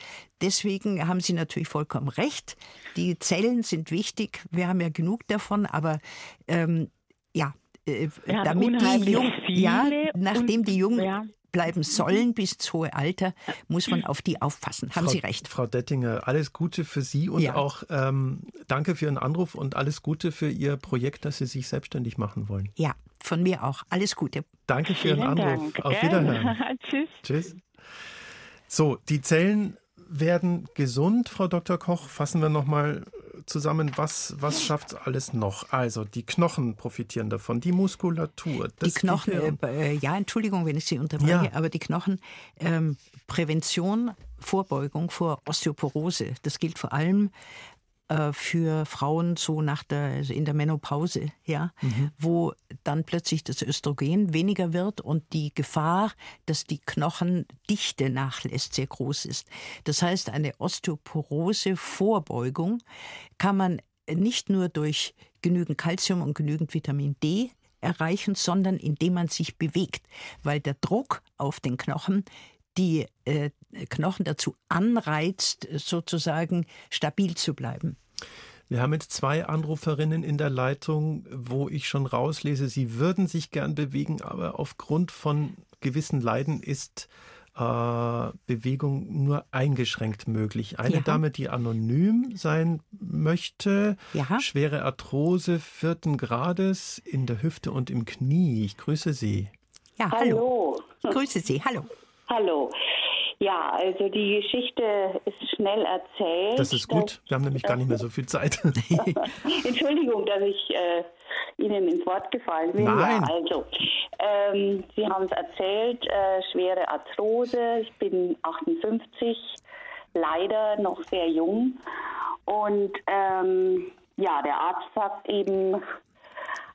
[SPEAKER 3] Deswegen haben Sie natürlich vollkommen recht. Die Zellen sind wichtig. Wir haben ja genug davon, aber ähm, ja, äh, damit die
[SPEAKER 9] unheimlich
[SPEAKER 3] jung,
[SPEAKER 9] viele
[SPEAKER 3] ja, nachdem
[SPEAKER 9] und-
[SPEAKER 3] die jung
[SPEAKER 9] ja.
[SPEAKER 3] Bleiben sollen bis ins hohe Alter, muss man auf die aufpassen. Haben
[SPEAKER 2] Frau,
[SPEAKER 3] Sie recht.
[SPEAKER 2] Frau Dettinger, alles Gute für Sie und
[SPEAKER 3] Ja.
[SPEAKER 2] auch ähm, danke für Ihren Anruf und alles Gute für Ihr Projekt, dass Sie sich selbstständig machen wollen.
[SPEAKER 3] Ja, von mir auch. Alles Gute.
[SPEAKER 2] Danke für Ihren
[SPEAKER 9] Vielen
[SPEAKER 2] Anruf.
[SPEAKER 9] Dank.
[SPEAKER 2] Auf
[SPEAKER 9] gell?
[SPEAKER 2] Wiederhören. [LAUGHS]
[SPEAKER 9] Tschüss.
[SPEAKER 2] Tschüss. So, die Zellen werden gesund, Frau Dr. Koch. Fassen wir nochmal zusammen, was, was schafft alles noch? Also, die Knochen profitieren davon, die Muskulatur,
[SPEAKER 3] Die
[SPEAKER 2] das
[SPEAKER 3] Knochen,
[SPEAKER 2] Gehirn.
[SPEAKER 3] äh, äh, ja, Entschuldigung, wenn ich Sie unterbreche,
[SPEAKER 2] Ja.
[SPEAKER 3] aber die Knochen, ähm, Prävention, Vorbeugung vor Osteoporose, das gilt vor allem für Frauen so nach der, also in der Menopause, ja, mhm. wo dann plötzlich das Östrogen weniger wird und die Gefahr, dass die Knochendichte nachlässt, sehr groß ist. Das heißt, eine Osteoporose-Vorbeugung kann man nicht nur durch genügend Kalzium und genügend Vitamin D erreichen, sondern indem man sich bewegt, weil der Druck auf den Knochen die äh, Knochen dazu anreizt, sozusagen stabil zu bleiben.
[SPEAKER 2] Wir haben jetzt zwei Anruferinnen in der Leitung, wo ich schon rauslese, sie würden sich gern bewegen, aber aufgrund von gewissen Leiden ist äh, Bewegung nur eingeschränkt möglich. Eine ja. Dame, die anonym sein möchte, ja. schwere Arthrose vierten Grades in der Hüfte und im Knie. Ich grüße Sie.
[SPEAKER 3] Ja, hallo. hallo. grüße Sie, hallo.
[SPEAKER 10] Hallo. Ja, also die Geschichte ist schnell erzählt.
[SPEAKER 2] Das ist gut. Wir haben nämlich gar nicht mehr so viel Zeit. [LAUGHS] [LAUGHS]
[SPEAKER 10] Entschuldigung, dass ich äh, Ihnen ins Wort gefallen bin.
[SPEAKER 2] Nein.
[SPEAKER 10] Ja, also, ähm, Sie haben es erzählt, äh, schwere Arthrose. Ich bin 58, leider noch sehr jung. Und ähm, ja, der Arzt sagt eben,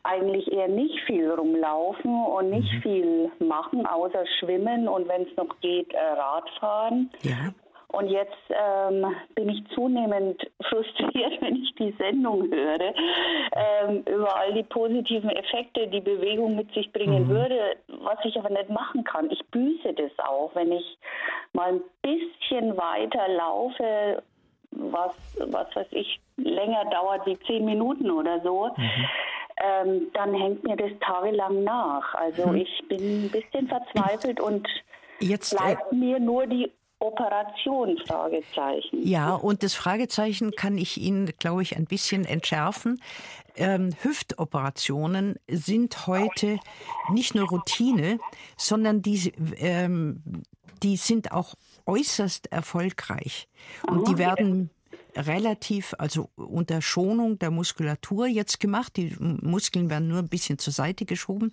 [SPEAKER 10] eigentlich eher nicht viel rumlaufen und nicht mhm. viel machen, außer schwimmen und wenn es noch geht, äh, Radfahren.
[SPEAKER 3] Ja.
[SPEAKER 10] Und jetzt ähm, bin ich zunehmend [LAUGHS] frustriert, wenn ich die Sendung höre, ähm, über all die positiven Effekte, die Bewegung mit sich bringen mhm. würde, was ich aber nicht machen kann. Ich büße das auch, wenn ich mal ein bisschen weiter laufe, was, was weiß ich, länger dauert wie zehn Minuten oder so. Mhm ähm, dann hängt mir das tagelang nach. Also hm. ich bin ein bisschen verzweifelt und Jetzt, äh, bleibt äh, mir nur die Operation, Fragezeichen.
[SPEAKER 3] Ja, und das Fragezeichen kann ich Ihnen, glaube ich, ein bisschen entschärfen. Ähm, Hüftoperationen sind heute nicht nur Routine, sondern die, ähm, die sind auch äußerst erfolgreich. Und die werden relativ, also unter Schonung der Muskulatur jetzt gemacht. Die Muskeln werden nur ein bisschen zur Seite geschoben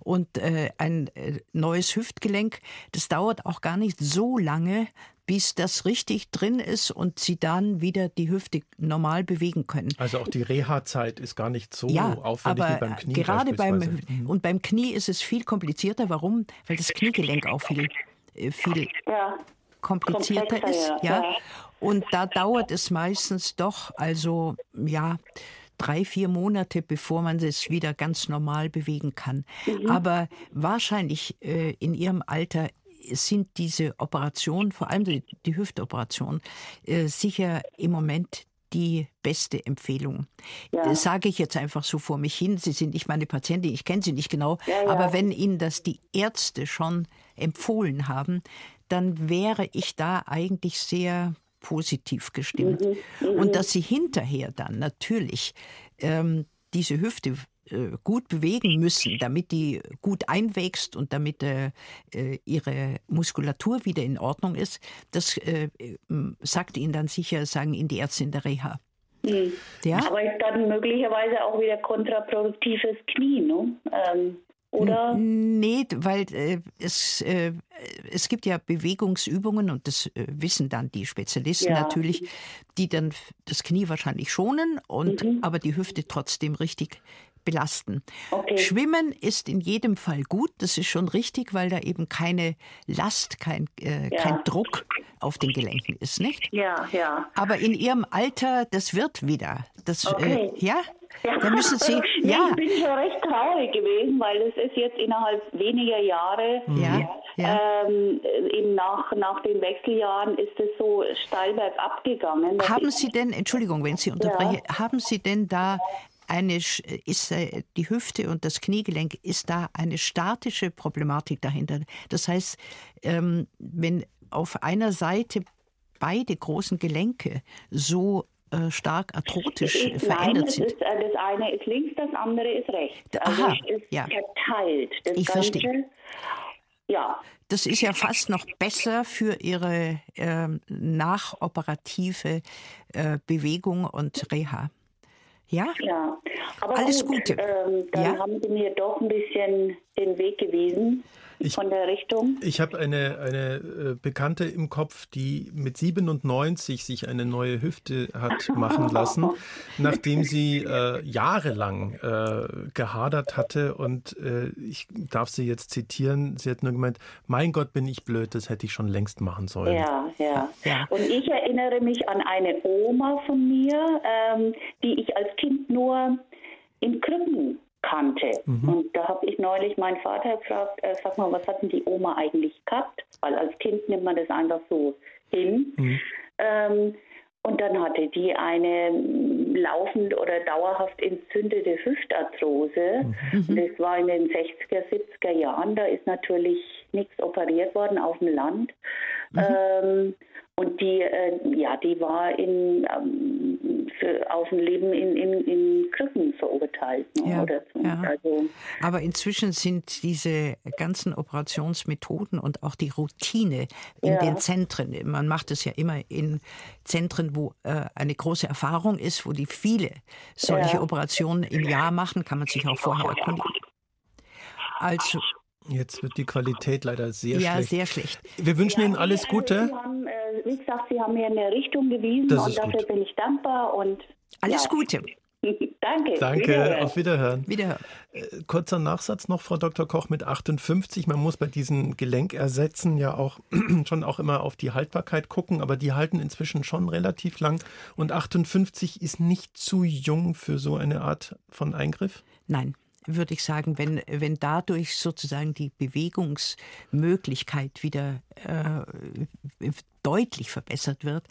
[SPEAKER 3] und äh, ein äh, neues Hüftgelenk. Das dauert auch gar nicht so lange, bis das richtig drin ist und sie dann wieder die Hüfte normal bewegen können.
[SPEAKER 2] Also auch die Reha-Zeit ist gar nicht so ja, aufwendig
[SPEAKER 3] aber
[SPEAKER 2] wie beim Knie.
[SPEAKER 3] Gerade beim mhm. und beim Knie ist es viel komplizierter. Warum? Weil das Kniegelenk auch viel äh, viel ja komplizierter ist. Ja. ja. Und da dauert es meistens doch, also ja, drei, vier Monate, bevor man es wieder ganz normal bewegen kann. Mhm. Aber wahrscheinlich äh, in ihrem Alter sind diese Operationen, vor allem die, die Hüftoperation, äh, sicher im Moment die beste Empfehlung. Ja. Das sage ich jetzt einfach so vor mich hin. Sie sind nicht meine Patientin, ich kenne Sie nicht genau. Ja, ja. Aber wenn Ihnen das die Ärzte schon empfohlen haben, dann wäre ich da eigentlich sehr positiv gestimmt. Mhm. Mhm. Und dass sie hinterher dann natürlich ähm, diese Hüfte äh, gut bewegen müssen, damit die gut einwächst und damit äh, äh ihre Muskulatur wieder in Ordnung ist, das äh, sagt Ihnen dann sicher, sagen Ihnen die Ärzte in der Reha.
[SPEAKER 10] Mhm. Ja? Aber ist dann möglicherweise auch wieder kontraproduktives Knie, ne? Ähm, oder?
[SPEAKER 3] Nee, weil äh, es, äh, es gibt ja Bewegungsübungen und das äh, wissen dann die Spezialisten ja. natürlich, die dann das Knie wahrscheinlich schonen und mhm. aber die Hüfte trotzdem richtig belasten. Okay. Schwimmen ist in jedem Fall gut, das ist schon richtig, weil da eben keine Last, kein, äh, ja. kein Druck auf den Gelenken ist, nicht?
[SPEAKER 10] Ja, ja.
[SPEAKER 3] Aber in Ihrem Alter, das wird wieder. Das, äh, okay. äh, ja?
[SPEAKER 10] Ja, da müssen Sie, [LAUGHS] ja. Ich bin schon recht traurig gewesen, weil es ist jetzt innerhalb weniger Jahre, ja, ja. Ähm, eben nach, nach den Wechseljahren ist es so steil bergab gegangen.
[SPEAKER 3] Haben Sie denn, Entschuldigung, wenn Sie unterbreche, ja. haben Sie denn da eine, ist äh, die Hüfte und das Kniegelenk, ist da eine statische Problematik dahinter? Das heißt, ähm, wenn auf einer Seite beide großen Gelenke so äh, stark arthrotisch verändert nein, sind.
[SPEAKER 10] Ist, äh, das eine ist links, das andere ist rechts.
[SPEAKER 3] Also Aha,
[SPEAKER 10] ist
[SPEAKER 3] ja.
[SPEAKER 10] verteilt.
[SPEAKER 3] Das ich Ganze, verstehe.
[SPEAKER 10] Ja.
[SPEAKER 3] Das ist ja fast noch besser für Ihre äh, nachoperative äh, Bewegung und Reha. Ja?
[SPEAKER 10] Ja. Aber
[SPEAKER 3] Alles
[SPEAKER 10] gut,
[SPEAKER 3] Gute.
[SPEAKER 10] Ähm, dann
[SPEAKER 3] ja?
[SPEAKER 10] haben Sie mir doch ein bisschen den Weg gewiesen. Ich, von der Richtung?
[SPEAKER 2] Ich habe eine, eine äh, Bekannte im Kopf, die mit 97 sich eine neue Hüfte hat [LAUGHS] machen lassen, nachdem sie äh, jahrelang äh, gehadert hatte. Und äh, ich darf sie jetzt zitieren. Sie hat nur gemeint, mein Gott, bin ich blöd, das hätte ich schon längst machen sollen.
[SPEAKER 10] Ja, ja. ja. Und ich erinnere mich an eine Oma von mir, ähm, die ich als Kind nur in Krücken kannte. Mhm. Und da habe ich neulich meinen Vater gefragt, äh, sag mal, was hat denn die Oma eigentlich gehabt? Weil als Kind nimmt man das einfach so hin. Mhm. Ähm, und dann hatte die eine laufend oder dauerhaft entzündete Hüftarthrose. Mhm. Und das war in den 60er, 70er Jahren. Da ist natürlich nichts operiert worden auf dem Land. Mhm. Ähm, und die, äh, ja, die war in, ähm, für, auf ein Leben in, in, in Krücken verurteilt. Ne?
[SPEAKER 3] Ja, Oder so. ja. Also, Aber inzwischen sind diese ganzen Operationsmethoden und auch die Routine in ja. den Zentren, man macht es ja immer in Zentren, wo äh, eine große Erfahrung ist, wo die viele solche Operationen im Jahr machen, kann man sich auch vorher erkundigen.
[SPEAKER 2] Also Jetzt wird die Qualität leider sehr ja, schlecht.
[SPEAKER 3] Ja, sehr schlecht.
[SPEAKER 2] Wir wünschen ja, Ihnen alles äh, Gute.
[SPEAKER 10] Haben, äh, wie gesagt, Sie haben mir eine Richtung gewiesen das und dafür gut. bin ich dankbar. Und,
[SPEAKER 3] alles ja. Gute. [LAUGHS]
[SPEAKER 10] Danke.
[SPEAKER 2] Danke, Wiederhören. auf Wiederhören.
[SPEAKER 3] Wiederhören.
[SPEAKER 2] Äh, kurzer Nachsatz noch, Frau Dr. Koch, mit 58. Man muss bei diesen Gelenkersätzen ja auch [CLEARS THROAT] schon auch immer auf die Haltbarkeit gucken, aber die halten inzwischen schon relativ lang. Und 58 ist nicht zu jung für so eine Art von Eingriff?
[SPEAKER 3] Nein, würde ich sagen, wenn, wenn dadurch sozusagen die Bewegungsmöglichkeit wieder äh, deutlich verbessert wird,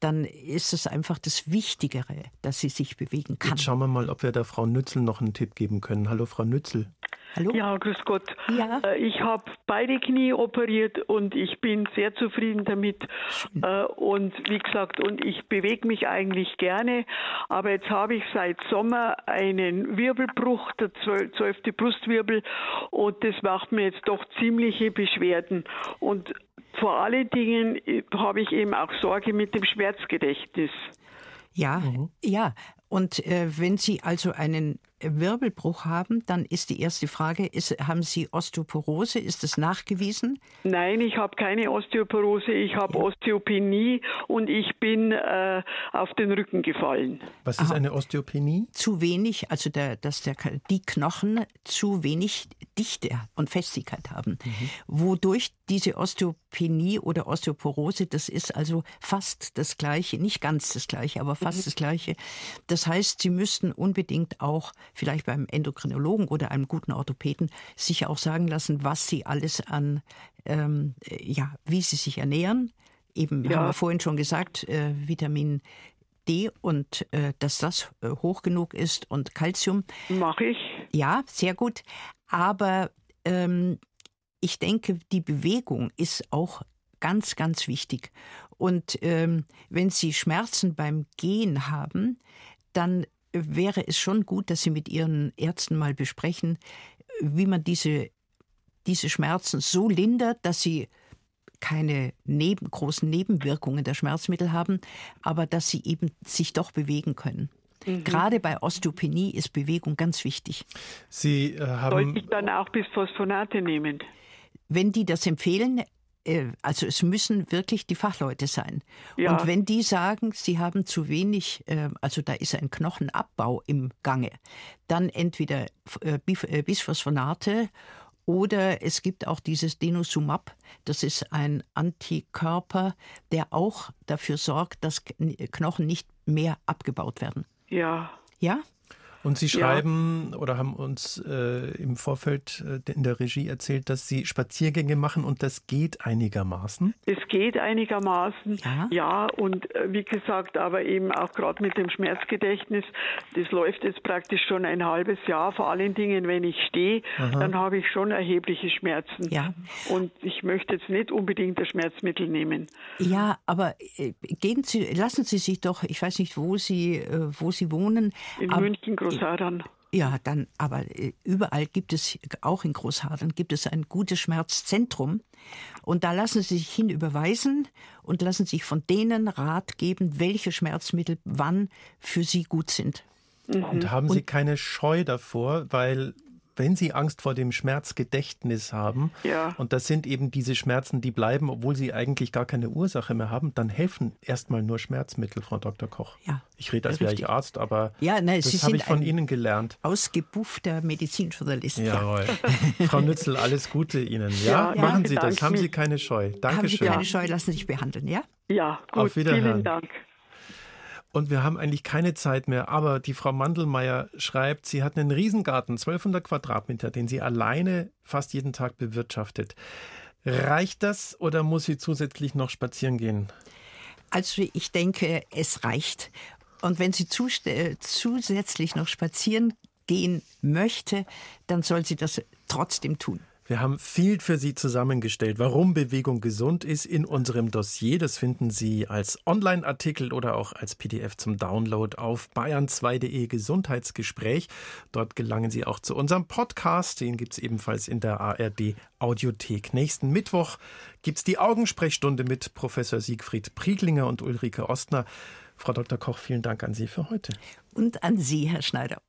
[SPEAKER 3] dann ist es einfach das Wichtigere, dass sie sich bewegen kann.
[SPEAKER 2] Jetzt schauen wir mal, ob wir der Frau Nützel noch einen Tipp geben können. Hallo, Frau Nützel.
[SPEAKER 11] Hallo? Ja, grüß Gott. Ja. Äh, ich habe beide Knie operiert und ich bin sehr zufrieden damit. Schön. Äh, und wie gesagt, und ich bewege mich eigentlich gerne. Aber jetzt habe ich seit Sommer einen Wirbelbruch, der zwölfte Brustwirbel, und das macht mir jetzt doch ziemliche Beschwerden. Und vor allen Dingen äh, habe ich eben auch Sorge mit dem Schmerzgedächtnis.
[SPEAKER 3] Ja, mhm. ja. Und äh, wenn Sie also einen Wirbelbruch haben, dann ist die erste Frage, ist, haben Sie Osteoporose? Ist das nachgewiesen?
[SPEAKER 11] Nein, ich habe keine Osteoporose, ich habe ja. Osteopenie und ich bin äh, auf den Rücken gefallen.
[SPEAKER 2] Was ist Aha. eine Osteopenie?
[SPEAKER 3] Zu wenig, also der, dass der, die Knochen zu wenig Dichte und Festigkeit haben, mhm. wodurch diese Osteopenie oder Osteoporose, das ist also fast das Gleiche, nicht ganz das Gleiche, aber fast mhm. das Gleiche. Das heißt, Sie müssten unbedingt auch vielleicht beim Endokrinologen oder einem guten Orthopäden sich auch sagen lassen, was sie alles an, ähm, ja, wie sie sich ernähren. Eben, ja. haben wir vorhin schon gesagt, äh, Vitamin D und äh, dass das äh, hoch genug ist und Kalzium.
[SPEAKER 11] Mache ich.
[SPEAKER 3] Ja, sehr gut. Aber ähm, ich denke, die Bewegung ist auch ganz, ganz wichtig. Und ähm, wenn Sie Schmerzen beim Gehen haben, dann wäre es schon gut, dass Sie mit Ihren Ärzten mal besprechen, wie man diese, diese Schmerzen so lindert, dass sie keine neben, großen Nebenwirkungen der Schmerzmittel haben, aber dass sie eben sich doch bewegen können. Mhm. Gerade bei Osteopenie ist Bewegung ganz wichtig.
[SPEAKER 2] Sie äh, haben
[SPEAKER 11] Sollte ich dann auch Bisphosphonate nehmen?
[SPEAKER 3] Wenn die das empfehlen, also es müssen wirklich die Fachleute sein. Ja. Und wenn die sagen, sie haben zu wenig, äh, also da ist ein Knochenabbau im Gange, dann entweder äh, Bisphosphonate oder es gibt auch dieses Denosumab, das ist ein Antikörper, der auch dafür sorgt, dass Knochen nicht mehr abgebaut werden.
[SPEAKER 11] Ja.
[SPEAKER 3] Ja?
[SPEAKER 2] Und Sie schreiben ja. oder haben uns äh, im Vorfeld äh, in der Regie erzählt, dass Sie Spaziergänge machen und das geht einigermaßen.
[SPEAKER 11] Es geht einigermaßen, ja. ja und äh, wie gesagt, aber eben auch gerade mit dem Schmerzgedächtnis, das läuft jetzt praktisch schon ein halbes Jahr. Vor allen Dingen, wenn ich stehe, dann habe ich schon erhebliche Schmerzen.
[SPEAKER 3] Ja.
[SPEAKER 11] Und ich möchte jetzt nicht unbedingt das Schmerzmittel nehmen.
[SPEAKER 3] Ja, aber äh, gehen Sie, lassen Sie sich doch, ich weiß nicht, wo Sie, äh, wo Sie wohnen.
[SPEAKER 11] In München, Groß Großhadern.
[SPEAKER 3] Ja, dann, aber äh, überall gibt es, auch in Großhadern, gibt es ein gutes Schmerzzentrum. Und da lassen Sie sich hinüberweisen und lassen sich von denen Rat geben, welche Schmerzmittel wann für Sie gut sind.
[SPEAKER 2] Mhm. Und haben Sie und, keine Scheu davor, weil wenn Sie Angst vor dem Schmerzgedächtnis haben, ja. und das sind eben diese Schmerzen, die bleiben, obwohl sie eigentlich gar keine Ursache mehr haben, dann helfen erstmal nur Schmerzmittel, Frau Dr. Koch. Ja. Ich rede, als wäre ich Arzt, aber ja, nein, das habe ich von Ihnen gelernt.
[SPEAKER 3] Ausgebuffter Medizinjournalist.
[SPEAKER 2] Jawohl. [LAUGHS] Frau Nützel, alles Gute Ihnen. Ja, ja machen Sie das. Haben Sie keine Scheu. Dankeschön. Haben Sie
[SPEAKER 3] keine Scheu, lassen Sie sich behandeln, ja?
[SPEAKER 11] Ja, gut. Auf Wiederhören. Vielen Dank.
[SPEAKER 2] Und wir haben eigentlich keine Zeit mehr. Aber die Frau Mandelmeier schreibt, sie hat einen Riesengarten, 1200 Quadratmeter, den sie alleine fast jeden Tag bewirtschaftet. Reicht das oder muss sie zusätzlich noch spazieren gehen?
[SPEAKER 3] Also ich denke, es reicht. Und wenn sie zusätzlich noch spazieren gehen möchte, dann soll sie das trotzdem tun.
[SPEAKER 2] Wir haben viel für Sie zusammengestellt, warum Bewegung gesund ist in unserem Dossier. Das finden Sie als Online-Artikel oder auch als PDF zum Download auf bayern2.de Gesundheitsgespräch. Dort gelangen Sie auch zu unserem Podcast. Den gibt es ebenfalls in der ARD Audiothek. Nächsten Mittwoch gibt es die Augensprechstunde mit Professor Siegfried Prieglinger und Ulrike Ostner. Frau Dr. Koch, vielen Dank an Sie für heute.
[SPEAKER 3] Und an Sie, Herr Schneider.